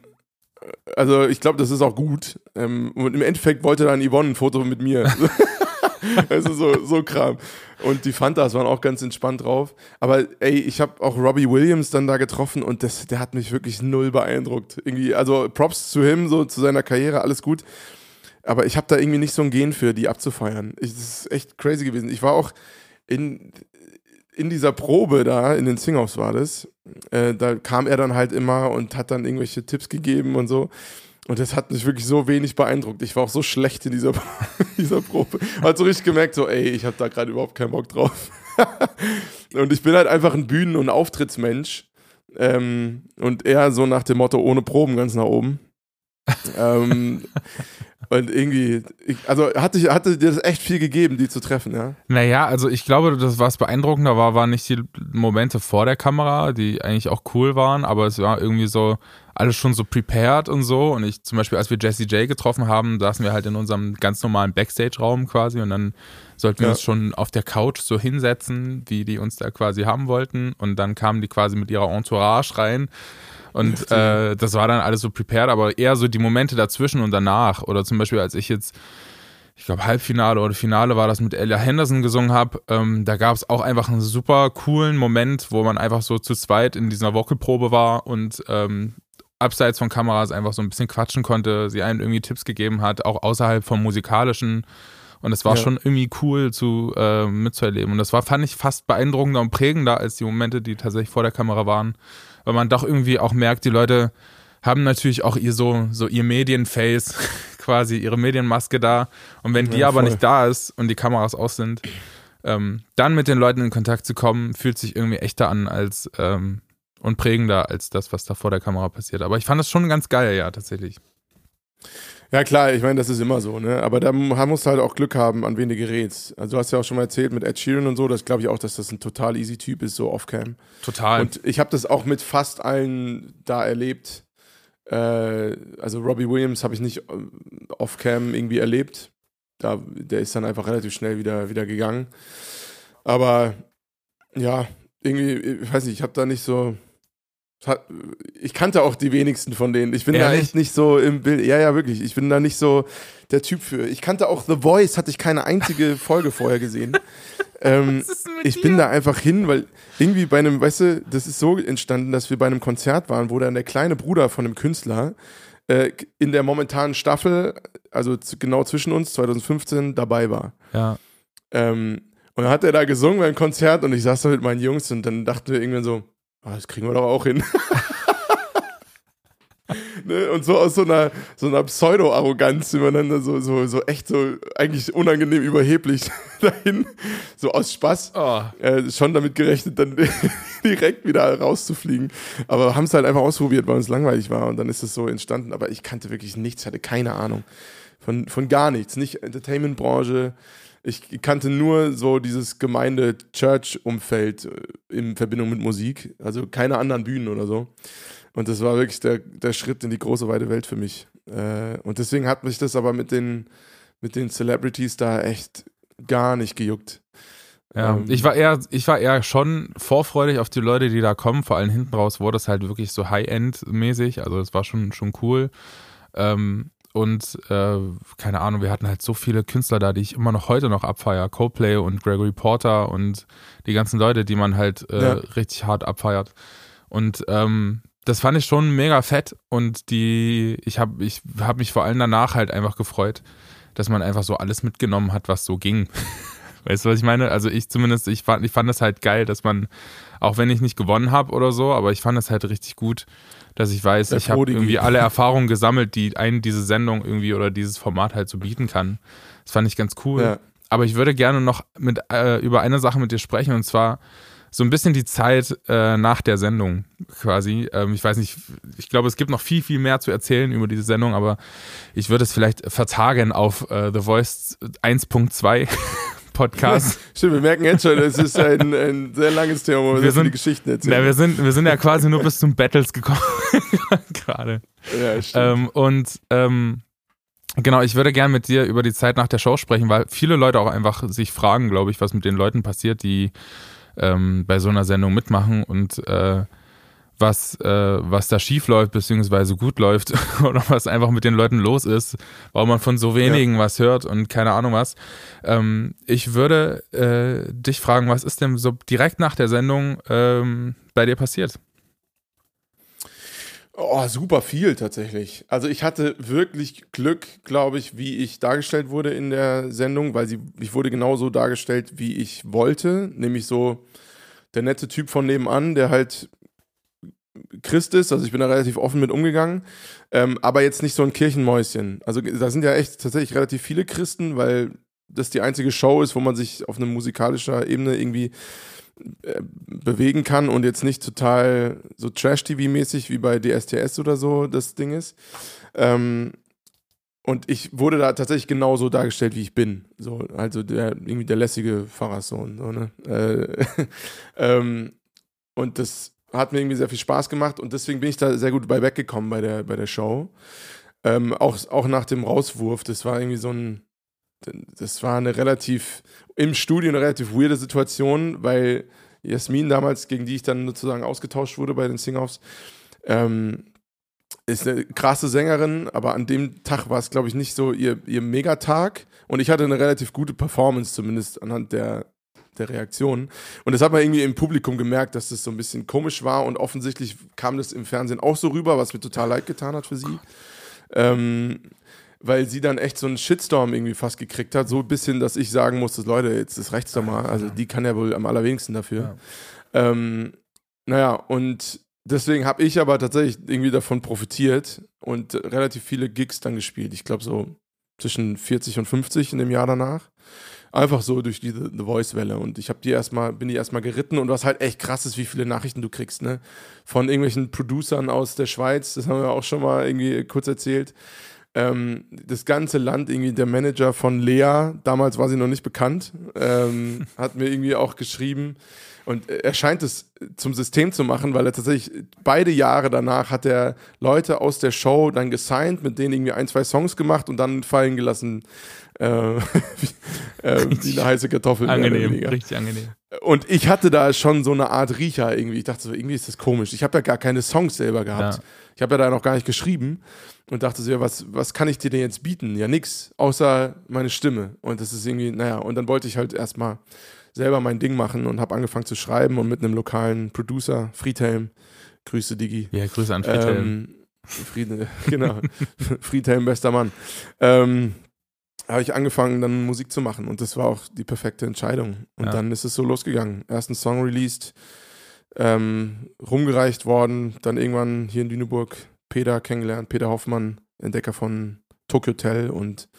Also ich glaube, das ist auch gut. Ähm, und im Endeffekt wollte dann Yvonne ein Foto mit mir. (laughs) also so, so Kram. Und die Fantas waren auch ganz entspannt drauf. Aber ey, ich habe auch Robbie Williams dann da getroffen und das, der hat mich wirklich null beeindruckt. Irgendwie, also Props zu ihm, so zu seiner Karriere, alles gut. Aber ich habe da irgendwie nicht so ein Gen für, die abzufeiern. Ich, das ist echt crazy gewesen. Ich war auch in, in dieser Probe da, in den Sing-Offs war das, äh, da kam er dann halt immer und hat dann irgendwelche Tipps gegeben und so. Und das hat mich wirklich so wenig beeindruckt. Ich war auch so schlecht in dieser, (laughs) dieser Probe. Hat so richtig gemerkt, so, ey, ich habe da gerade überhaupt keinen Bock drauf. (laughs) und ich bin halt einfach ein Bühnen- und Auftrittsmensch. Ähm, und eher so nach dem Motto, ohne Proben ganz nach oben. (laughs) ähm, und irgendwie, ich, also hatte, ich, hatte dir das echt viel gegeben, die zu treffen, ja?
Naja, also ich glaube, das, was beeindruckender war, waren nicht die Momente vor der Kamera, die eigentlich auch cool waren, aber es war irgendwie so alles schon so prepared und so. Und ich zum Beispiel, als wir Jesse J getroffen haben, saßen wir halt in unserem ganz normalen Backstage-Raum quasi und dann sollten wir
Ja.
uns schon auf der Couch so hinsetzen, wie die uns da quasi haben wollten. Und dann kamen die quasi mit ihrer Entourage rein. Und äh, das war dann alles so prepared, aber eher so die Momente dazwischen und danach. Oder zum Beispiel, als ich jetzt ich glaube, Halbfinale oder Finale war das mit Ella Henderson gesungen habe. Ähm, da gab es auch einfach einen super coolen Moment, wo man einfach so zu zweit in dieser Vocalprobe war und ähm, abseits von Kameras einfach so ein bisschen quatschen konnte, sie einem irgendwie Tipps gegeben hat, auch außerhalb vom musikalischen. Und es war
Ja.
schon irgendwie cool zu äh, mitzuerleben. Und das war, fand ich, fast beeindruckender und prägender als die Momente, die tatsächlich vor der Kamera waren. Weil man doch irgendwie auch merkt, die Leute haben natürlich auch ihr so, so ihr Medienface, (laughs) quasi ihre Medienmaske da. Und wenn die
Ja,
aber
voll.
nicht da ist und die Kameras aus sind, ähm, dann mit den Leuten in Kontakt zu kommen, fühlt sich irgendwie echter an als ähm, und prägender als das, was da vor der Kamera passiert. Aber ich fand das schon ganz geil, ja, tatsächlich.
Ja, klar, ich meine, das ist immer so, ne? Aber da musst du halt auch Glück haben, an wen du gerätst. Also, du hast ja auch schon mal erzählt mit Ed Sheeran und so, das glaube ich auch, dass das ein total easy Typ ist, so off-cam.
Total.
Und ich habe das auch mit fast allen da erlebt. Äh, also, Robbie Williams habe ich nicht äh, off-cam irgendwie erlebt. Da, der ist dann einfach relativ schnell wieder, wieder gegangen. Aber ja, irgendwie, ich weiß nicht, ich habe da nicht so ich kannte auch die wenigsten von denen. Ich bin Ehrlich? da echt nicht so im Bild. Ja, ja, wirklich. Ich bin da nicht so der Typ für. Ich kannte auch The Voice, hatte ich keine einzige (laughs) Folge vorher gesehen. ähm, ich dir? bin da einfach hin, weil irgendwie bei einem, weißt du, das ist so entstanden, dass wir bei einem Konzert waren, wo dann der kleine Bruder von einem Künstler äh, in der momentanen Staffel, also genau zwischen uns, 2015, dabei war.
Ja.
Ähm, und dann hat er da gesungen beim Konzert und ich saß da mit meinen Jungs und dann dachten wir irgendwann so, oh, das kriegen wir doch auch hin. (laughs) ne? Und so aus so einer, so einer Pseudo-Arroganz dann so, so, so echt so eigentlich unangenehm überheblich (laughs) dahin, so aus Spaß, oh. äh, schon damit gerechnet, dann (laughs) direkt wieder rauszufliegen. Aber haben es halt einfach ausprobiert, weil uns langweilig war und dann ist es so entstanden. Aber ich kannte wirklich nichts, hatte keine Ahnung von, von gar nichts, nicht Entertainment-Branche, ich kannte nur so dieses Gemeinde-Church-Umfeld äh, in Verbindung mit Musik, also keine anderen Bühnen oder so. Und das war wirklich der, der Schritt in die große weite Welt für mich. Äh, und deswegen hat mich das aber mit den, mit den Celebrities da echt gar nicht gejuckt.
Ja, ähm, ich war eher, ich war eher schon vorfreudig auf die Leute, die da kommen. Vor allem hinten raus wurde es halt wirklich so High-End-mäßig. Also es war schon, schon cool. Ähm, und äh, keine Ahnung, wir hatten halt so viele Künstler da, die ich immer noch heute noch abfeier. Coldplay und Gregory Porter und die ganzen Leute, die man halt äh, ja. richtig hart abfeiert. Und ähm, das fand ich schon mega fett und die, ich habe ich hab mich vor allem danach halt einfach gefreut, dass man einfach so alles mitgenommen hat, was so ging. (laughs) weißt du, was ich meine? Also ich zumindest, ich fand, ich fand das halt geil, dass man, auch wenn ich nicht gewonnen habe oder so, aber ich fand das halt richtig gut, dass ich weiß, Der ich habe irgendwie alle Erfahrungen gesammelt, die einen diese Sendung irgendwie oder dieses Format halt so bieten kann. Das fand ich ganz cool. Ja. Aber ich würde gerne noch mit, äh, über eine Sache mit dir sprechen und zwar so ein bisschen die Zeit äh, nach der Sendung quasi. Ähm, ich weiß nicht, ich glaube, es gibt noch viel, viel mehr zu erzählen über diese Sendung, aber ich würde es vielleicht vertagen auf äh, The Voice 1.2 (laughs) Podcast. (laughs)
Stimmt, wir merken jetzt schon, es ist ein, ein sehr langes Thema, wo wir, wir sind, die Geschichten erzählen.
Na, wir, sind, wir sind ja quasi nur bis zum Battles gekommen (laughs) gerade. Ja, stimmt. Ähm, und ähm, genau, ich würde gerne mit dir über die Zeit nach der Show sprechen, weil viele Leute auch einfach sich fragen, glaube ich, was mit den Leuten passiert, die ähm, bei so einer Sendung mitmachen und äh, was, äh, was da schief läuft, beziehungsweise gut läuft (laughs) oder was einfach mit den Leuten los ist, warum man von so wenigen ja. was hört und keine Ahnung was. Ähm, ich würde äh, dich fragen, was ist denn so direkt nach der Sendung ähm, bei dir passiert?
Oh, super viel tatsächlich. Also ich hatte wirklich Glück, glaube ich, wie ich dargestellt wurde in der Sendung, weil sie, ich wurde genauso dargestellt, wie ich wollte, nämlich so der nette Typ von nebenan, der halt Christ ist, also ich bin da relativ offen mit umgegangen, ähm, aber jetzt nicht so ein Kirchenmäuschen. Also da sind ja echt tatsächlich relativ viele Christen, weil das die einzige Show ist, wo man sich auf einer musikalischen Ebene irgendwie äh, bewegen kann und jetzt nicht total so Trash-TV-mäßig wie bei DSTS oder so das Ding ist. Ähm, und ich wurde da tatsächlich genauso dargestellt, wie ich bin. So, also der, irgendwie der lässige Pfarrerssohn. So, ne? Äh, (laughs) ähm, und das hat mir irgendwie sehr viel Spaß gemacht und deswegen bin ich da sehr gut bei weggekommen bei der, bei der Show. Ähm, auch, auch nach dem Rauswurf, das war irgendwie so ein, das war eine relativ, im Studio eine relativ weirde Situation, weil Jasmin damals, gegen die ich dann sozusagen ausgetauscht wurde bei den Sing-Offs, ähm, ist eine krasse Sängerin, aber an dem Tag war es, glaube ich, nicht so ihr, ihr Megatag. Und ich hatte eine relativ gute Performance, zumindest anhand der, der Reaktionen. Und das hat man irgendwie im Publikum gemerkt, dass das so ein bisschen komisch war und offensichtlich kam das im Fernsehen auch so rüber, was mir total leid getan hat für sie. Ähm, weil sie dann echt so einen Shitstorm irgendwie fast gekriegt hat, so ein bisschen, dass ich sagen musste, Leute, jetzt ist rechts doch mal, also die kann ja wohl am allerwenigsten dafür. Ja. Ähm, naja, und deswegen habe ich aber tatsächlich irgendwie davon profitiert und relativ viele Gigs dann gespielt. Ich glaube so zwischen 40 und 50 in dem Jahr danach. Einfach so durch diese The Voice-Welle. Und ich habe die erstmal, bin die erstmal geritten und was halt echt krass ist, wie viele Nachrichten du kriegst, ne? Von irgendwelchen Producern aus der Schweiz, das haben wir auch schon mal irgendwie kurz erzählt, ähm, das ganze Land, irgendwie der Manager von Lea, damals war sie noch nicht bekannt, ähm, (laughs) hat mir irgendwie auch geschrieben, und er scheint es zum System zu machen, weil er tatsächlich beide Jahre danach hat er Leute aus der Show dann gesigned, mit denen irgendwie ein, zwei Songs gemacht und dann fallen gelassen äh, (laughs) wie, äh, wie, eine heiße Kartoffel.
Angenehm, richtig angenehm.
Und ich hatte da schon so eine Art Riecher irgendwie. Ich dachte so, irgendwie ist das komisch. Ich habe ja gar keine Songs selber gehabt. Ja. Ich habe ja da noch gar nicht geschrieben und dachte so, ja, was, was kann ich dir denn jetzt bieten? Ja, nix, außer meine Stimme. Und das ist irgendwie, naja, und dann wollte ich halt erstmal selber mein Ding machen und habe angefangen zu schreiben und mit einem lokalen Producer, Friedhelm, Grüße Digi.
Ja, Grüße an Friedhelm. Ähm,
Fried, (laughs) genau, Friedhelm, bester Mann. Ähm, habe ich angefangen, dann Musik zu machen und das war auch die perfekte Entscheidung. Und ja. dann ist es so losgegangen. Ersten Song released, ähm, rumgereicht worden, dann irgendwann hier in Lüneburg Peter kennengelernt, Peter Hoffmann, Entdecker von Tokyo Hotel und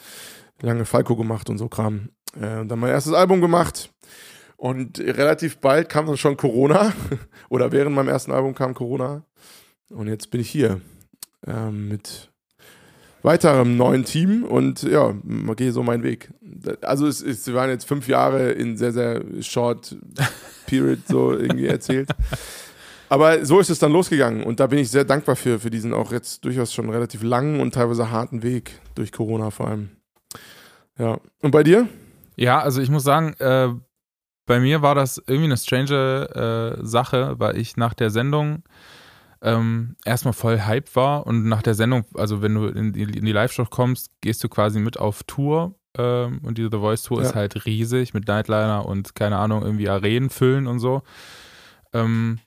lange Falco gemacht und so Kram. Äh, dann mein erstes Album gemacht und relativ bald kam dann schon Corona (laughs) oder während meinem ersten Album kam Corona und jetzt bin ich hier äh, mit weiterem neuen Team und ja, gehe so meinen Weg. Also es, es waren jetzt fünf Jahre in sehr, sehr short (laughs) period so irgendwie erzählt. Aber so ist es dann losgegangen und da bin ich sehr dankbar für, für diesen auch jetzt durchaus schon relativ langen und teilweise harten Weg durch Corona vor allem. Ja. Und bei dir?
Ja, also ich muss sagen, äh, bei mir war das irgendwie eine strange äh, Sache, weil ich nach der Sendung ähm, erstmal voll Hype war und nach der Sendung, also wenn du in die, in die Live-Show kommst, gehst du quasi mit auf Tour ähm, und diese The Voice Tour ja. ist halt riesig mit Nightliner und keine Ahnung, irgendwie Arenen füllen und so. Ähm,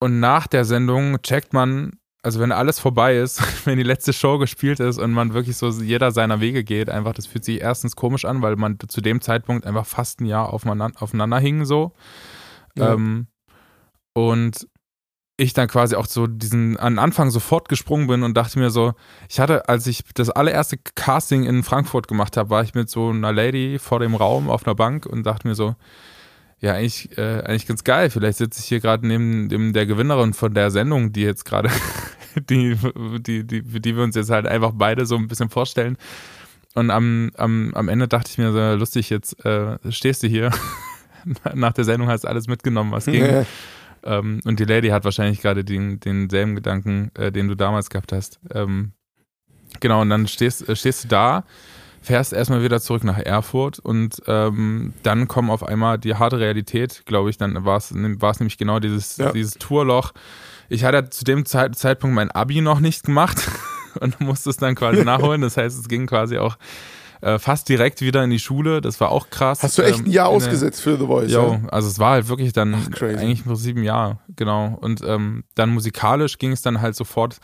und nach der Sendung checkt man, also wenn alles vorbei ist, (laughs) wenn die letzte Show gespielt ist und man wirklich so jeder seiner Wege geht, einfach, das fühlt sich erstens komisch an, weil man zu dem Zeitpunkt einfach fast ein Jahr aufeinander, aufeinander hing so. Ja. Ähm, und ich dann quasi auch so diesen an Anfang sofort gesprungen bin und dachte mir so, ich hatte, als ich das allererste Casting in Frankfurt gemacht habe, war ich mit so einer Lady vor dem Raum auf einer Bank und dachte mir so, ja, eigentlich, äh, eigentlich ganz geil. Vielleicht sitze ich hier gerade neben, neben der Gewinnerin von der Sendung, die jetzt gerade, (laughs) die, die, die, die wir uns jetzt halt einfach beide so ein bisschen vorstellen. Und am, am, am Ende dachte ich mir so, lustig, jetzt äh, stehst du hier. (laughs) Nach der Sendung hast du alles mitgenommen, was ging. Ähm, und die Lady hat wahrscheinlich gerade den, denselben Gedanken, äh, den du damals gehabt hast. Ähm, genau, und dann stehst, äh, stehst du da fährst erstmal wieder zurück nach Erfurt und ähm, dann kommt auf einmal die harte Realität, glaube ich. Dann war es nämlich genau dieses, ja. dieses Tourloch. Ich hatte zu dem Zeit, Zeitpunkt mein Abi noch nicht gemacht (laughs) und musste es dann quasi (laughs) nachholen. Das heißt, es ging quasi auch äh, fast direkt wieder in die Schule. Das war auch krass.
Hast du echt ein Jahr ähm, ausgesetzt für The Voice?
Jo, ja? also es war halt wirklich dann Ach, eigentlich nur sieben Jahre, genau. Und ähm, dann musikalisch ging es dann halt sofort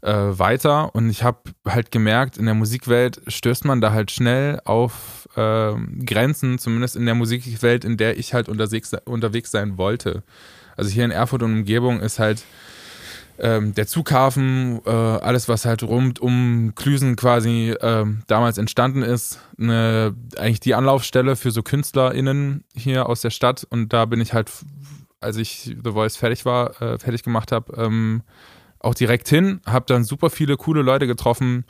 äh, weiter und ich habe halt gemerkt, in der Musikwelt stößt man da halt schnell auf äh, Grenzen, zumindest in der Musikwelt, in der ich halt unterwegs, unterwegs sein wollte. Also hier in Erfurt und Umgebung ist halt ähm, der Zughafen, äh, alles was halt rund um Klüsen quasi äh, damals entstanden ist, eine, eigentlich die Anlaufstelle für so KünstlerInnen hier aus der Stadt und da bin ich halt, als ich The Voice fertig war, äh, fertig gemacht habe, ähm, auch direkt hin, habe dann super viele coole Leute getroffen,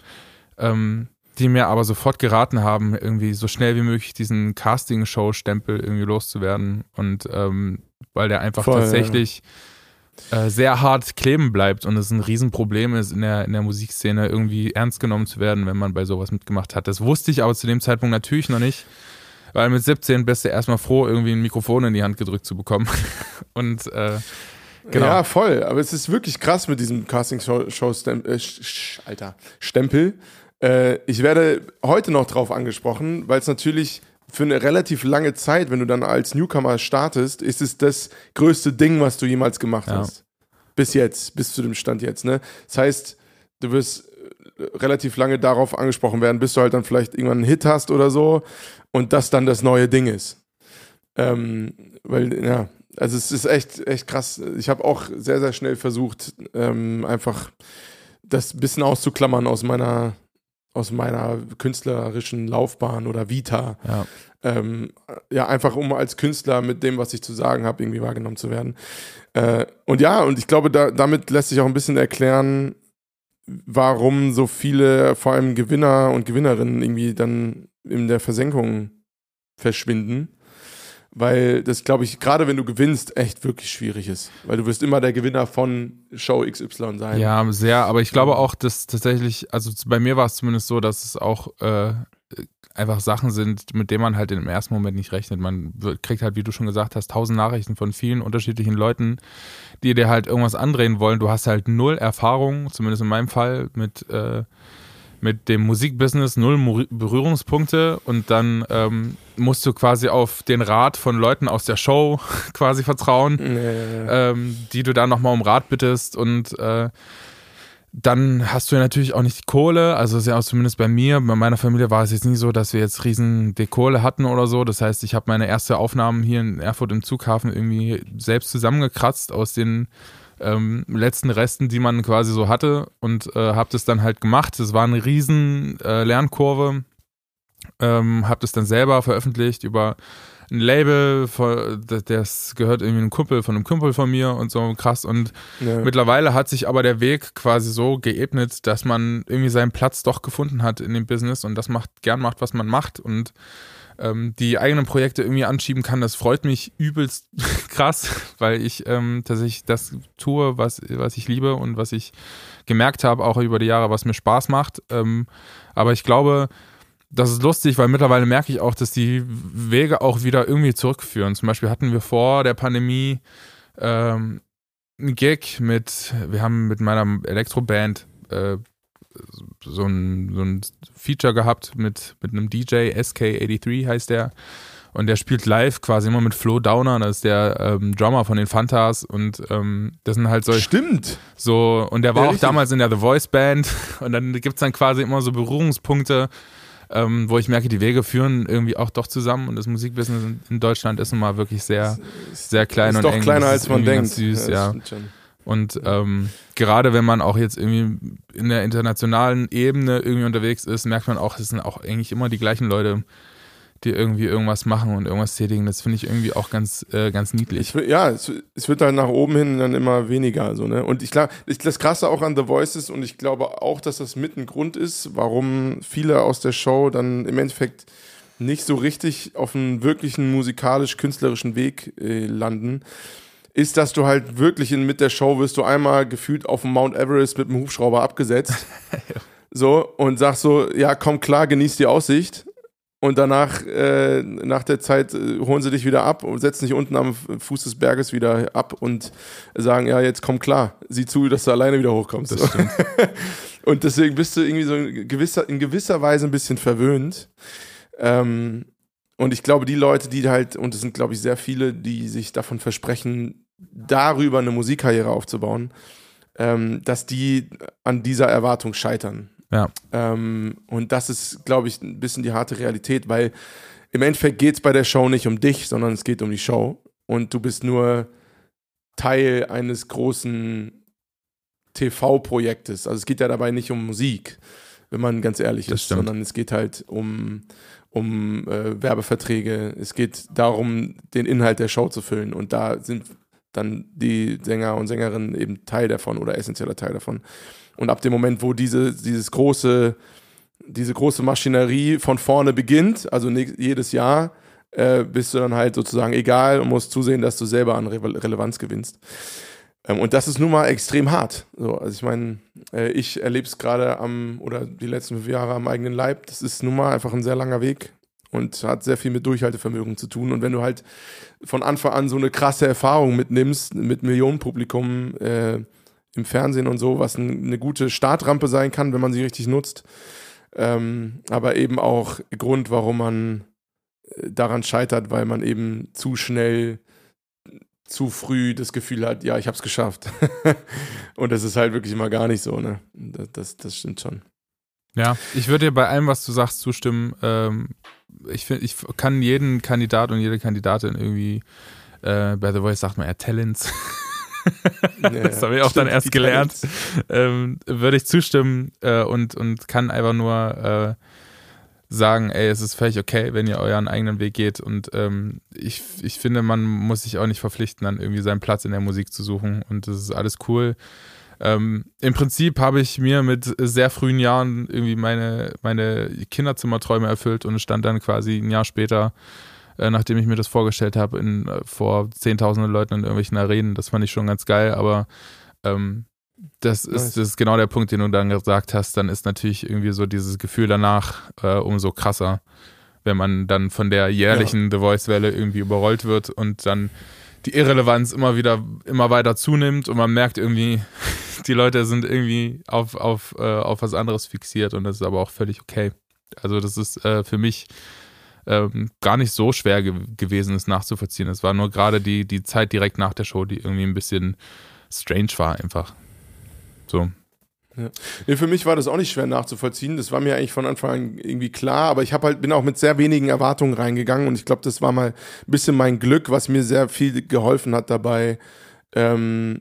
ähm, die mir aber sofort geraten haben, irgendwie so schnell wie möglich diesen Casting-Show-Stempel irgendwie loszuwerden. Und ähm, weil der einfach Voll, tatsächlich ja. äh, sehr hart kleben bleibt und es ein Riesenproblem ist, in der, in der Musikszene irgendwie ernst genommen zu werden, wenn man bei sowas mitgemacht hat. Das wusste ich aber zu dem Zeitpunkt natürlich noch nicht. Weil mit 17 bist du erstmal froh, irgendwie ein Mikrofon in die Hand gedrückt zu bekommen. (laughs) Und äh,
Genau. Ja, voll. Aber es ist wirklich krass mit diesem Casting-Show-Stempel. Äh, Alter, Stempel. Äh, ich werde heute noch drauf angesprochen, weil es natürlich für eine relativ lange Zeit, wenn du dann als Newcomer startest, ist es das größte Ding, was du jemals gemacht ja. hast. Bis jetzt, bis zu dem Stand jetzt. Ne? Das heißt, du wirst äh, relativ lange darauf angesprochen werden, bis du halt dann vielleicht irgendwann einen Hit hast oder so und das dann das neue Ding ist. Ähm, weil, ja, also es ist echt, echt krass. Ich habe auch sehr, sehr schnell versucht, ähm, einfach das ein bisschen auszuklammern aus meiner, aus meiner künstlerischen Laufbahn oder Vita. Ja. Ähm, ja, einfach um als Künstler mit dem, was ich zu sagen habe, irgendwie wahrgenommen zu werden. Äh, und ja, und ich glaube, da, damit lässt sich auch ein bisschen erklären, warum so viele, vor allem Gewinner und Gewinnerinnen, irgendwie dann in der Versenkung verschwinden. Weil das, glaube ich, gerade wenn du gewinnst, echt wirklich schwierig ist. Weil du wirst immer der Gewinner von Show XY sein.
Ja, sehr. Aber ich glaube auch, dass tatsächlich, also bei mir war es zumindest so, dass es auch äh, einfach Sachen sind, mit denen man halt im ersten Moment nicht rechnet. Man kriegt halt, wie du schon gesagt hast, tausend Nachrichten von vielen unterschiedlichen Leuten, die dir halt irgendwas andrehen wollen. Du hast halt null Erfahrung, zumindest in meinem Fall, mit, äh, mit dem Musikbusiness, null Berührungspunkte und dann ähm, musst du quasi auf den Rat von Leuten aus der Show (laughs) quasi vertrauen, ja, Ähm, die du dann nochmal um Rat bittest und äh, dann hast du ja natürlich auch nicht die Kohle. Also ja zumindest bei mir, bei meiner Familie war es jetzt nie so, dass wir jetzt riesen Dekohle hatten oder so. Das heißt, ich habe meine erste Aufnahmen hier in Erfurt im Zughafen irgendwie selbst zusammengekratzt aus den ähm, letzten Resten, die man quasi so hatte und äh, habe das dann halt gemacht. Das war eine riesen äh, Lernkurve. Ähm, habe das dann selber veröffentlicht über ein Label, das gehört irgendwie einem Kumpel von einem Kumpel von mir und so krass. Und ja. mittlerweile hat sich aber der Weg quasi so geebnet, dass man irgendwie seinen Platz doch gefunden hat in dem Business und das macht, gern macht, was man macht und ähm, die eigenen Projekte irgendwie anschieben kann. Das freut mich übelst (laughs) krass, weil ich ähm, tatsächlich das tue, was, was ich liebe und was ich gemerkt habe, auch über die Jahre, was mir Spaß macht. Ähm, aber ich glaube, das ist lustig, weil mittlerweile merke ich auch, dass die Wege auch wieder irgendwie zurückführen. Zum Beispiel hatten wir vor der Pandemie ähm, einen Gig mit, wir haben mit meiner Elektroband äh, so, ein, so ein Feature gehabt mit, mit einem DJ, SK83 heißt der. Und der spielt live quasi immer mit Flo Downer, das ist der ähm, Drummer von den Fantas und ähm, das sind halt so.
Stimmt!
So, und der war ja, auch damals in der The Voice Band (laughs) und dann gibt es dann quasi immer so Berührungspunkte ähm, wo ich merke, die Wege führen irgendwie auch doch zusammen und das Musikbusiness in Deutschland ist nun mal wirklich sehr, sehr klein ist und
doch
eng.
kleiner als man denkt.
Süß, ja. ja. Und ähm, gerade wenn man auch jetzt irgendwie in der internationalen Ebene irgendwie unterwegs ist, merkt man auch, es sind auch eigentlich immer die gleichen Leute, die irgendwie irgendwas machen und irgendwas tätigen. Das finde ich irgendwie auch ganz, äh, ganz niedlich.
Es, ja, es, es, wird halt nach oben hin dann immer weniger. So, ne? Und ich glaube, das Krasse auch an The Voices und ich glaube auch, dass das mit ein Grund ist, warum viele aus der Show dann im Endeffekt nicht so richtig auf einen wirklichen musikalisch-künstlerischen Weg äh, landen, ist, dass du halt wirklich in, mit der Show wirst du einmal gefühlt auf dem Mount Everest mit dem Hubschrauber abgesetzt. (laughs) so, und sagst so, ja, komm klar, genieß die Aussicht. Und danach, äh, nach der Zeit, äh, holen sie dich wieder ab und setzen dich unten am Fuß des Berges wieder ab und sagen, ja, jetzt komm klar, sieh zu, dass du alleine wieder hochkommst. Das (laughs) und deswegen bist du irgendwie so in gewisser, in gewisser Weise ein bisschen verwöhnt. Ähm, und ich glaube, die Leute, die halt, und es sind, glaube ich, sehr viele, die sich davon versprechen, darüber eine Musikkarriere aufzubauen, ähm, dass die an dieser Erwartung scheitern.
Ja.
Ähm, und das ist, glaube ich, ein bisschen die harte Realität, weil im Endeffekt geht es bei der Show nicht um dich, sondern es geht um die Show. Und du bist nur Teil eines großen TV-Projektes. Also es geht ja dabei nicht um Musik, wenn man ganz ehrlich das ist, stimmt. sondern es geht halt um, um äh, Werbeverträge. Es geht darum, den Inhalt der Show zu füllen. Und da sind dann die Sänger und Sängerinnen eben Teil davon oder essentieller Teil davon. Und ab dem Moment, wo diese, dieses große, diese große Maschinerie von vorne beginnt, also jedes Jahr, äh, bist du dann halt sozusagen egal und musst zusehen, dass du selber an Re Relevanz gewinnst. Ähm, und das ist nun mal extrem hart. So, also ich meine, äh, ich erlebe es gerade am, oder die letzten fünf Jahre am eigenen Leib. Das ist nun mal einfach ein sehr langer Weg und hat sehr viel mit Durchhaltevermögen zu tun. Und wenn du halt von Anfang an so eine krasse Erfahrung mitnimmst, mit Millionenpublikum, äh, im Fernsehen und so, was ein, eine gute Startrampe sein kann, wenn man sie richtig nutzt. Ähm, aber eben auch Grund, warum man äh, daran scheitert, weil man eben zu schnell, zu früh das Gefühl hat, ja, ich habe es geschafft. (laughs) und das ist halt wirklich immer gar nicht so, ne? Das, das, das stimmt schon.
Ja, ich würde dir bei allem, was du sagst, zustimmen. Ähm, ich, find, ich kann jeden Kandidat und jede Kandidatin irgendwie, äh, by the way, sagt man ja Talents. (laughs) das habe ich auch dann erst gelernt. Ähm, würde ich zustimmen äh, und, und kann einfach nur äh, sagen, ey, es ist völlig okay, wenn ihr euren eigenen Weg geht. Und ähm, ich, ich finde, man muss sich auch nicht verpflichten, dann irgendwie seinen Platz in der Musik zu suchen. Und das ist alles cool. Ähm, im Prinzip habe ich mir mit sehr frühen Jahren irgendwie meine, meine Kinderzimmerträume erfüllt und stand dann quasi ein Jahr später, äh, nachdem ich mir das vorgestellt habe, in, äh, vor zehntausenden Leuten in irgendwelchen Arenen. Das fand ich schon ganz geil, aber ähm, das ist, das ist genau der Punkt, den du dann gesagt hast. Dann ist natürlich irgendwie so dieses Gefühl danach äh, umso krasser, wenn man dann von der jährlichen ja. The Voice-Welle irgendwie überrollt wird und dann die Irrelevanz immer wieder, immer weiter zunimmt und man merkt irgendwie, (laughs) die Leute sind irgendwie auf, auf, äh, auf was anderes fixiert und das ist aber auch völlig okay. Also das ist äh, für mich ähm, gar nicht so schwer ge gewesen, es nachzuvollziehen. Es war nur gerade die, die Zeit direkt nach der Show, die irgendwie ein bisschen strange war einfach. So.
Ja. Nee, für mich war das auch nicht schwer nachzuvollziehen. Das war mir eigentlich von Anfang an irgendwie klar, aber ich habe halt bin auch mit sehr wenigen Erwartungen reingegangen und ich glaube, das war mal ein bisschen mein Glück, was mir sehr viel geholfen hat dabei, ähm,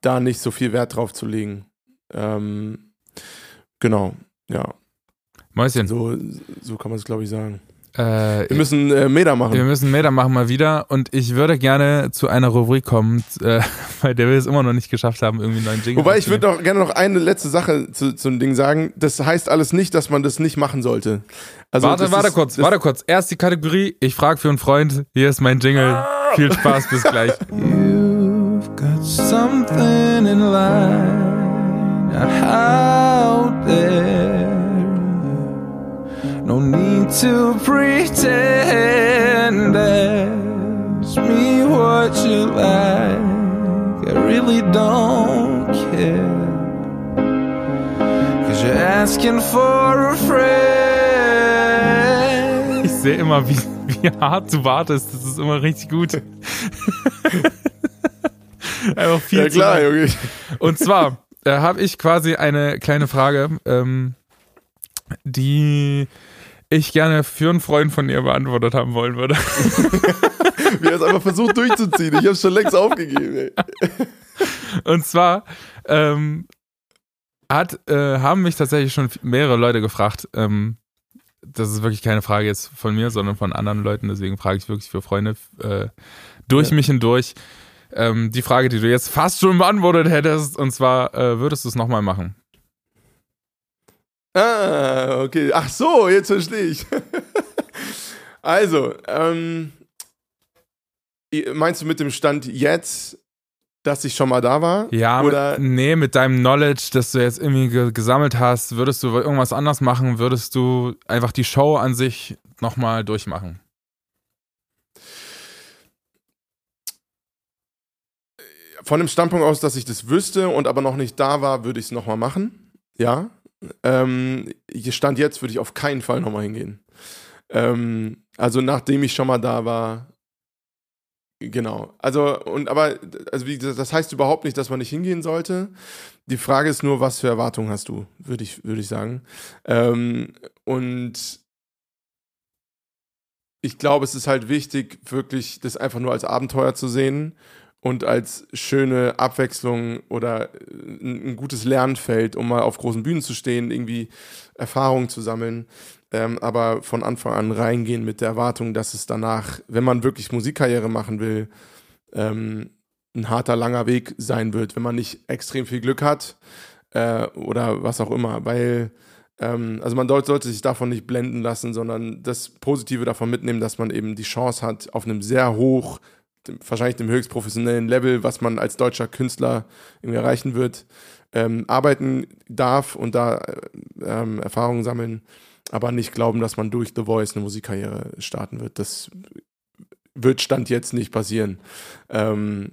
da nicht so viel Wert drauf zu legen. Ähm, genau, ja.
Mäuschen.
So, so kann man es, glaube ich, sagen. Äh, wir müssen äh, Meter machen.
Wir müssen Meter machen mal wieder. Und ich würde gerne zu einer Rubrik kommen, äh, (laughs) bei der wir es immer noch nicht geschafft haben, irgendwie einen neuen
Jingle Wobei ich würde doch gerne noch eine letzte Sache zu, zu dem Ding sagen. Das heißt alles nicht, dass man das nicht machen sollte.
Also warte, warte ist, kurz, warte kurz. Erst die Kategorie. Ich frage für einen Freund. Hier ist mein Jingle. Ah! Viel Spaß, bis (laughs) gleich. You've got something in line out there. No need to pretend. Ask me what you like. I really don't care. Cause you're asking for a friend. Ich sehe immer, wie, wie hart du wartest. Das ist immer richtig gut. (laughs) Einfach viel ja, klar, Junge. Und zwar äh, habe ich quasi eine kleine Frage, ähm, die ich gerne für einen Freund von ihr beantwortet haben wollen würde. (laughs)
Wie er es einfach versucht durchzuziehen. Ich habe es schon längst aufgegeben. Ey.
Und zwar ähm, hat, äh, haben mich tatsächlich schon mehrere Leute gefragt. Ähm, das ist wirklich keine Frage jetzt von mir, sondern von anderen Leuten. Deswegen frage ich wirklich für Freunde äh, durch ja. mich hindurch. Ähm, die Frage, die du jetzt fast schon beantwortet hättest, und zwar, äh, würdest du es nochmal machen?
Ah, okay. Ach so, jetzt verstehe ich. (laughs) also, ähm, meinst du mit dem Stand jetzt, dass ich schon mal da war?
Ja, oder? Mit, nee, mit deinem Knowledge, das du jetzt irgendwie ge gesammelt hast, würdest du irgendwas anders machen? Würdest du einfach die Show an sich nochmal durchmachen?
Von dem Standpunkt aus, dass ich das wüsste und aber noch nicht da war, würde ich es nochmal machen. Ja. Ähm, Stand jetzt würde ich auf keinen Fall nochmal hingehen. Ähm, also nachdem ich schon mal da war, genau. Also, und aber, also wie gesagt, das heißt überhaupt nicht, dass man nicht hingehen sollte. Die Frage ist nur, was für Erwartungen hast du, würde ich, würde ich sagen. Ähm, und ich glaube, es ist halt wichtig, wirklich das einfach nur als Abenteuer zu sehen und als schöne Abwechslung oder äh, ein, gutes Lernfeld, um mal auf großen Bühnen zu stehen, irgendwie Erfahrungen zu sammeln. Ähm, aber von Anfang an reingehen mit der Erwartung, dass es danach, wenn man wirklich Musikkarriere machen will, ähm, ein harter, langer Weg sein wird, wenn man nicht extrem viel Glück hat äh, oder was auch immer. Weil, ähm, also man sollte sich davon nicht blenden lassen, sondern das Positive davon mitnehmen, dass man eben die Chance hat, auf einem sehr hoch dem, wahrscheinlich dem höchst professionellen Level, was man als deutscher Künstler irgendwie erreichen wird, ähm, arbeiten darf und da äh, ähm, Erfahrungen sammeln, aber nicht glauben, dass man durch The Voice eine Musikkarriere starten wird. Das wird Stand jetzt nicht passieren. Ähm,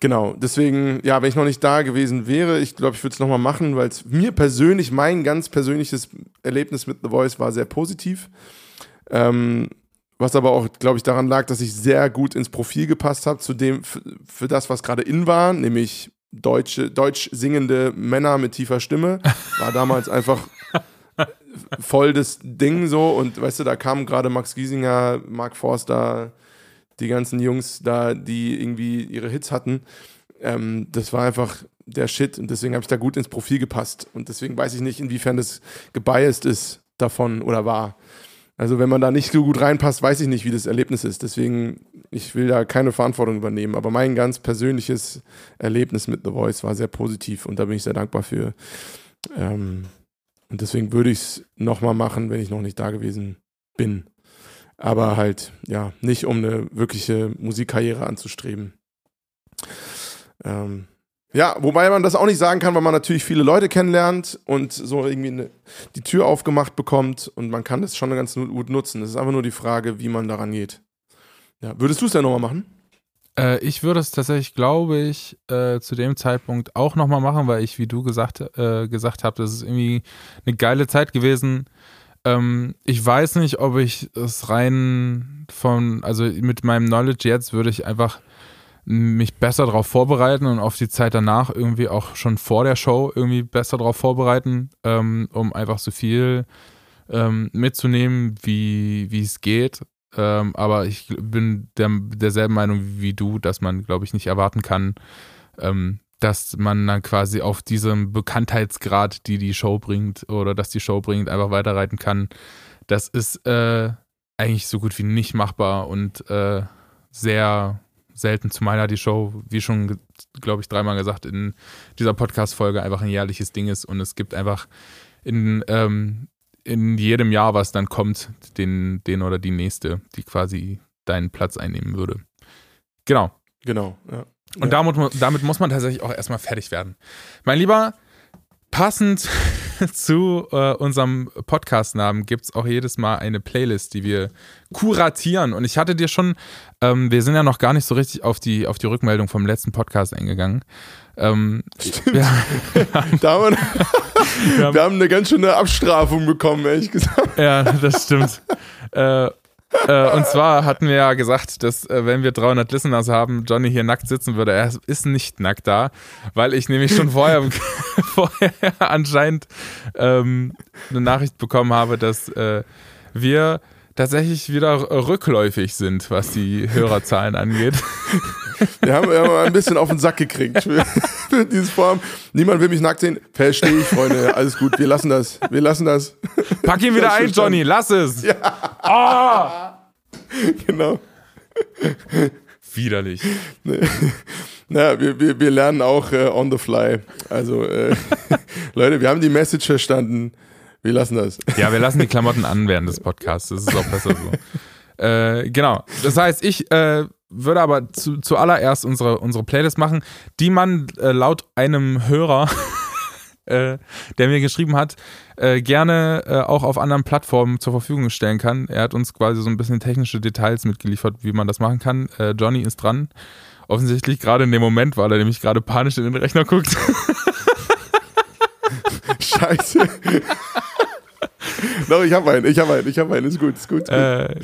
Genau, deswegen, ja, wenn ich noch nicht da gewesen wäre, ich glaube, ich würde es nochmal machen, weil es mir persönlich, mein ganz persönliches Erlebnis mit The Voice war sehr positiv. Ähm, was aber auch, glaube ich, daran lag, dass ich sehr gut ins Profil gepasst habe, zu dem, für, für das, was gerade in war, nämlich deutsche, deutsch singende Männer mit tiefer Stimme. (laughs) War damals einfach voll das Ding so. Und weißt du, da kamen gerade Max Giesinger, Mark Forster, die ganzen Jungs da, die irgendwie ihre Hits hatten. Ähm, das war einfach der Shit und deswegen habe ich da gut ins Profil gepasst. Und deswegen weiß ich nicht, inwiefern das gebiased ist davon oder war. Also wenn man da nicht so gut reinpasst, weiß ich nicht, wie das Erlebnis ist. Deswegen ich will da keine Verantwortung übernehmen, aber mein ganz persönliches Erlebnis mit The Voice war sehr positiv und da bin ich sehr dankbar für. Ähm, und deswegen würde ich es nochmal machen, wenn ich noch nicht da gewesen bin. Aber halt, ja, nicht um eine wirkliche Musikkarriere anzustreben. Ähm, ja, wobei man das auch nicht sagen kann, weil man natürlich viele Leute kennenlernt und so irgendwie eine, die Tür aufgemacht bekommt und man kann das schon ganz gut nutzen. Es ist einfach nur die Frage, wie man daran geht. Ja, würdest du es denn nochmal machen?
Äh, ich würde es tatsächlich, glaube ich, äh, zu dem Zeitpunkt auch nochmal machen, weil ich, wie du gesagt, äh, gesagt habe, das ist irgendwie eine geile Zeit gewesen. Ähm, ich weiß nicht, ob ich es rein von, also mit meinem Knowledge jetzt würde ich einfach mich besser darauf vorbereiten und auf die Zeit danach irgendwie auch schon vor der Show irgendwie besser darauf vorbereiten, ähm, um einfach so viel ähm, mitzunehmen, wie, es geht. Ähm, aber ich bin der, derselben Meinung wie du, dass man, glaube ich, nicht erwarten kann, ähm, dass man dann quasi auf diesem Bekanntheitsgrad, die die Show bringt oder dass die Show bringt, einfach weiterreiten kann. Das ist äh, eigentlich so gut wie nicht machbar und äh, sehr selten, zumal ja die Show, wie schon, glaube ich, dreimal gesagt, in dieser Podcast-Folge einfach ein jährliches Ding ist und es gibt einfach in, ähm, in jedem Jahr, was dann kommt, den, den oder die nächste, die quasi deinen Platz einnehmen würde. Genau.
Genau, ja.
Und
ja.
damit, damit muss man tatsächlich auch erstmal fertig werden. Mein Lieber, passend (laughs) zu äh, unserem Podcast-Namen gibt es auch jedes Mal eine Playlist, die wir kuratieren. Und ich hatte dir schon, ähm, wir sind ja noch gar nicht so richtig auf die, auf die Rückmeldung vom letzten Podcast eingegangen. Ähm,
Stimmt. Wir, (laughs) da haben wir, (laughs) wir, haben eine ganz schöne Abstrafung bekommen, ehrlich gesagt.
Ja, das stimmt. äh, äh, und zwar hatten wir ja gesagt, dass äh, wenn wir 300 Listeners haben, Johnny hier nackt sitzen würde. Er ist nicht nackt da, weil ich nämlich schon vorher, (laughs) vorher anscheinend ähm, eine Nachricht bekommen habe, dass äh, wir tatsächlich wieder rückläufig sind, was die Hörerzahlen angeht.
Wir haben, wir haben ein bisschen auf den Sack gekriegt für, für dieses Form. Niemand will mich nackt sehen. Verstehe ich, Freunde. Alles gut. Wir lassen das. Wir lassen das.
Pack ihn wieder ein, Johnny. Lass es. Ja.
Oh! Genau.
Widerlich. (laughs)
Naja, wir, wir, wir lernen auch äh, on the fly. Also, äh, (laughs) Leute, wir haben die Message verstanden. Wir lassen das.
Ja, wir lassen die (laughs) Klamotten an während des Podcasts. Das ist auch besser so. äh, genau. Das heißt, ich äh, würde aber zu, zuallererst unsere, unsere Playlist machen, die man äh, laut einem Hörer, äh, der mir geschrieben hat, äh, gerne äh, auch auf anderen Plattformen zur Verfügung stellen kann. Er hat uns quasi so ein bisschen technische Details mitgeliefert, wie man das machen kann. Äh, Johnny ist dran. Offensichtlich gerade in dem Moment, weil er nämlich gerade panisch in den Rechner guckt. (laughs)
Scheiße. Doch, ich habe einen, ich habe einen, ich habe einen, ist gut, ist gut. Ist gut.
Äh,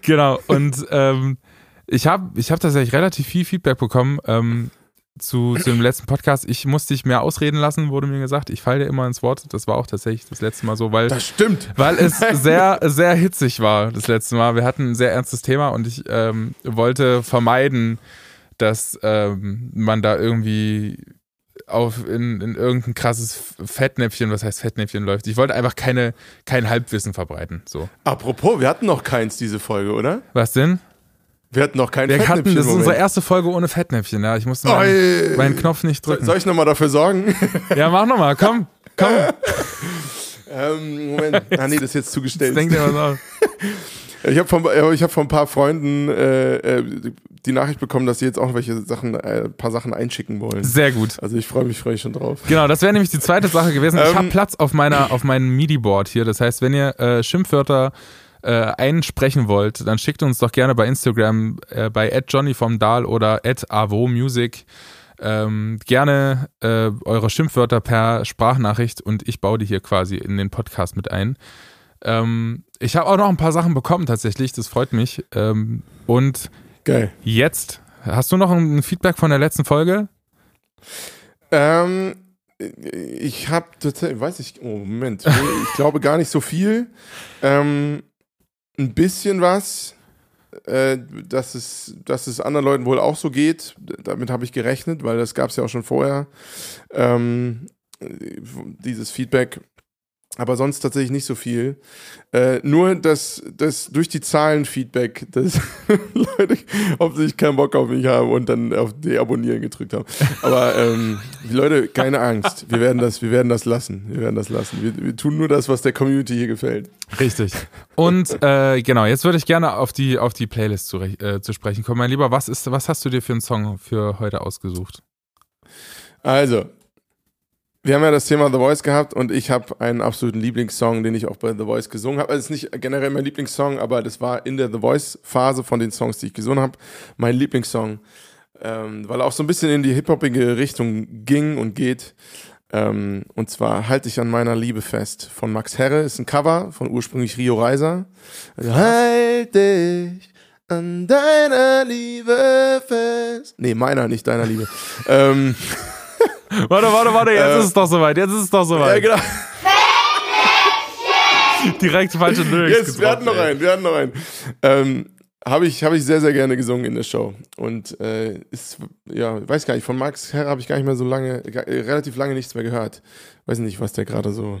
genau, und ähm, ich habe ich hab tatsächlich relativ viel Feedback bekommen ähm, zu, zu dem letzten Podcast. Ich musste dich mehr ausreden lassen, wurde mir gesagt. Ich falle dir immer ins Wort. Das war auch tatsächlich das letzte Mal so, weil,
das stimmt.
weil es (laughs) sehr, sehr hitzig war das letzte Mal. Wir hatten ein sehr ernstes Thema und ich ähm, wollte vermeiden, dass ähm, man da irgendwie auf in, in irgendein krasses Fettnäpfchen, was heißt Fettnäpfchen läuft. Ich wollte einfach keine, kein Halbwissen verbreiten. So.
Apropos, wir hatten noch keins diese Folge, oder?
Was denn?
Wir hatten noch kein
Wir
Fettnäpfchen.
hatten, das ist unsere erste Folge ohne Fettnäpfchen, ja. Ich musste meinen, meinen Knopf nicht drücken.
Soll ich nochmal dafür sorgen? (laughs)
Ja, mach nochmal, komm, komm. (laughs)
ähm, Moment. Ah, nee, das ist jetzt zugestellt.
Das denkt ihr was aus. (laughs)
Ich habe von, hab von ein paar Freunden äh, äh, die Nachricht bekommen, dass sie jetzt auch welche Sachen, äh, ein paar Sachen einschicken wollen.
Sehr gut.
Also ich freue mich, freue mich schon drauf.
Genau, das wäre nämlich die zweite Sache gewesen. Ich
Ähm.
habe Platz auf meiner, auf meinem MIDI-Board hier. Das heißt, wenn ihr äh, Schimpfwörter äh, einsprechen wollt, dann schickt uns doch gerne bei Instagram äh, bei @johnny vom Dahl oder @avomusic ähm, gerne äh, eure Schimpfwörter per Sprachnachricht und ich baue die hier quasi in den Podcast mit ein. Ähm, ich habe auch noch ein paar Sachen bekommen tatsächlich, das freut mich. Ähm, und
Geil.
jetzt, hast du noch ein Feedback von der letzten Folge?
Ähm, ich habe tatsächlich, weiß ich, oh Moment, ich glaube gar nicht so viel. Ähm, ein bisschen was, äh, dass, es, dass es anderen Leuten wohl auch so geht. Damit habe ich gerechnet, weil das gab es ja auch schon vorher. Ähm, dieses Feedback. Aber sonst tatsächlich nicht so viel. Äh, nur, dass, dass durch die Zahlenfeedback, dass (laughs) Leute offensichtlich keinen Bock auf mich haben und dann auf Deabonnieren gedrückt haben. Aber ähm, Leute, keine Angst. Wir werden das, wir werden das lassen. Wir werden das lassen. Wir, wir tun nur das, was der Community hier gefällt.
Richtig. Und äh, genau, jetzt würde ich gerne auf die, auf die Playlist zu, äh, zu sprechen kommen. Mein Lieber, was, ist, was hast du dir für einen Song für heute ausgesucht?
Also, wir haben ja das Thema The Voice gehabt und ich habe einen absoluten Lieblingssong, den ich auch bei The Voice gesungen habe. Also es ist nicht generell mein Lieblingssong, aber das war in der The Voice-Phase von den Songs, die ich gesungen habe, mein Lieblingssong, ähm, weil er auch so ein bisschen in die hip-hopige Richtung ging und geht. Ähm, und zwar Halte ich an meiner Liebe fest von Max Herre, ist ein Cover von ursprünglich Rio Reiser. Also, halt dich an deiner Liebe fest. Nee, meiner, nicht deiner Liebe. ähm, (laughs)
Warte, warte, warte, jetzt äh, ist es doch soweit, jetzt ist es doch soweit. Ja, genau. (laughs) Direkt falsche Lyrics
Jetzt, wir hatten noch einen, wir hatten noch einen. Ähm, habe ich, hab ich sehr, sehr gerne gesungen in der Show. Und äh, ist, ja, weiß gar nicht, von Max Herr habe ich gar nicht mehr so lange, relativ lange nichts mehr gehört. Weiß nicht, was der gerade so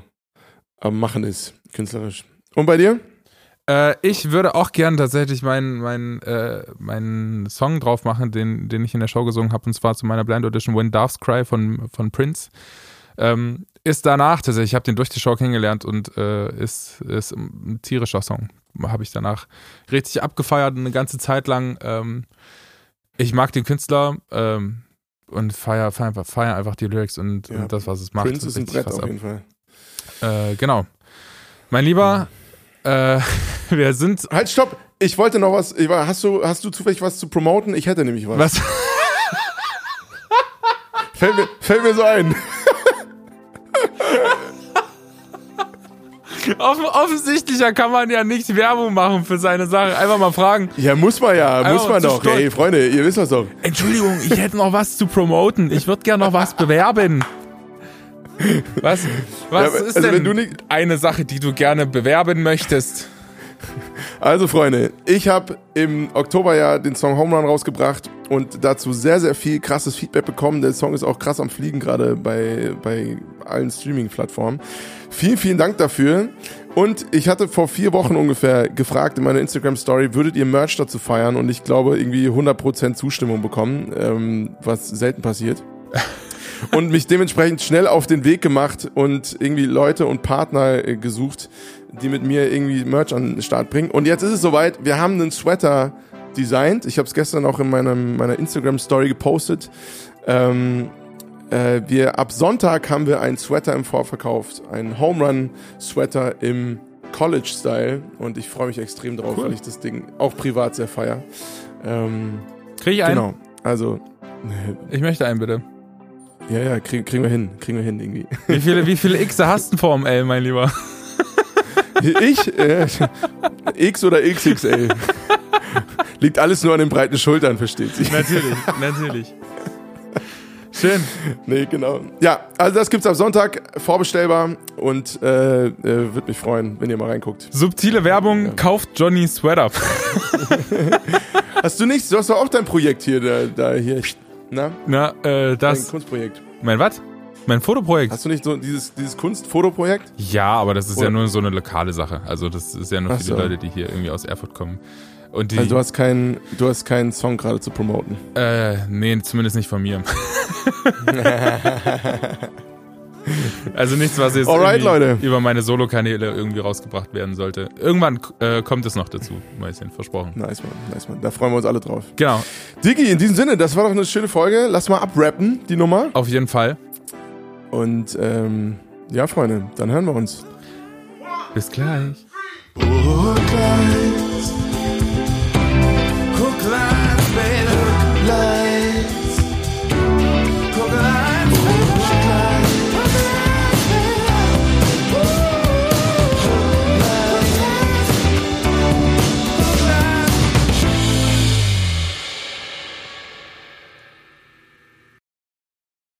am Machen ist, künstlerisch. Und bei dir?
Äh, ich würde auch gern tatsächlich meinen mein, äh, mein Song drauf machen, den, den ich in der Show gesungen habe, und zwar zu meiner Blind Audition When Doves Cry von, von Prince. Ähm, ist danach tatsächlich, ich habe den durch die Show kennengelernt und äh, ist, ist ein tierischer Song. Habe ich danach richtig abgefeiert, eine ganze Zeit lang. Ähm, ich mag den Künstler ähm, und feiere feier einfach, feier einfach die Lyrics und, ja. und, das, was es macht.
Prince ist ein Brett auf jeden Fall.
Äh, genau. Mein Lieber, äh, (laughs) wir sind.
Halt, stopp! Ich wollte noch was. Hast du, hast du zufällig was zu promoten? Ich hätte nämlich was.
Was? (laughs)
fällt, mir, fällt mir so ein. (laughs)
Offen, offensichtlicher kann man ja nicht Werbung machen für seine Sachen. Einfach mal fragen.
Ja, muss man ja, Einfach muss man doch. Ey, Freunde, ihr wisst das doch.
Entschuldigung, ich hätte noch was zu promoten. Ich würde gerne noch was (laughs) bewerben. Was, was ja, ist also denn eine Sache, die du gerne bewerben möchtest? (laughs)
Also Freunde, ich habe im Oktober ja den Song Home Run rausgebracht und dazu sehr, sehr viel krasses Feedback bekommen. Der Song ist auch krass am Fliegen, gerade bei, bei allen Streaming-Plattformen. Vielen, vielen Dank dafür. Und ich hatte vor vier Wochen ungefähr gefragt in meiner Instagram-Story, würdet ihr Merch dazu feiern? Und ich glaube, irgendwie 100% Zustimmung bekommen, ähm, was selten passiert. (laughs) und mich dementsprechend schnell auf den Weg gemacht und irgendwie Leute und Partner äh, gesucht, die mit mir irgendwie Merch an den Start bringen. Und jetzt ist es soweit, wir haben einen Sweater designt. Ich habe es gestern auch in meinem, meiner Instagram-Story gepostet. Ähm, äh, wir, ab Sonntag haben wir einen Sweater im Vorverkauf, einen Home Run Sweater im College-Style. Und ich freue mich extrem drauf, cool. weil ich das Ding auch privat sehr feier. Ähm,
Kriege ich einen?
Genau. Also.
Ich möchte einen, bitte.
Ja, ja, krieg, kriegen wir hin. Kriegen wir hin irgendwie.
Wie viele, wie viele X hast du vor dem L, mein Lieber?
Ich? Äh, X oder XXL? Liegt alles nur an den breiten Schultern, versteht sich.
Natürlich, natürlich. Schön.
Nee, genau. Ja, also das gibt's ab Sonntag, vorbestellbar und äh, äh, würde mich freuen, wenn ihr mal reinguckt.
Subtile Werbung, ja. kauft Johnny Sweater.
hast du nichts? Du hast doch auch dein Projekt hier, da, da hier.
Na? Na, äh, das.
Dein Kunstprojekt.
Mein was? Mein Fotoprojekt.
Hast du nicht so dieses, dieses Kunstfotoprojekt?
Ja, aber das ist Oder? ja nur so eine lokale Sache. Also das ist ja nur für so. die Leute, die hier irgendwie aus Erfurt kommen. Und die,
also du hast keinen, du hast keinen Song gerade zu promoten.
Äh, nee, zumindest nicht von mir. (laughs) also nichts, was jetzt über meine Solo-Kanäle irgendwie rausgebracht werden sollte. Irgendwann äh, kommt es noch dazu, Mäuschen, versprochen.
Nice, man, nice, man. Da freuen wir uns alle drauf.
Genau.
Digi, in diesem Sinne, das war doch eine schöne Folge. Lass mal abrappen, die Nummer.
Auf jeden Fall.
Und ähm, ja, Freunde, dann hören wir uns.
Bis gleich.
Oh, gleich. Oh, gleich.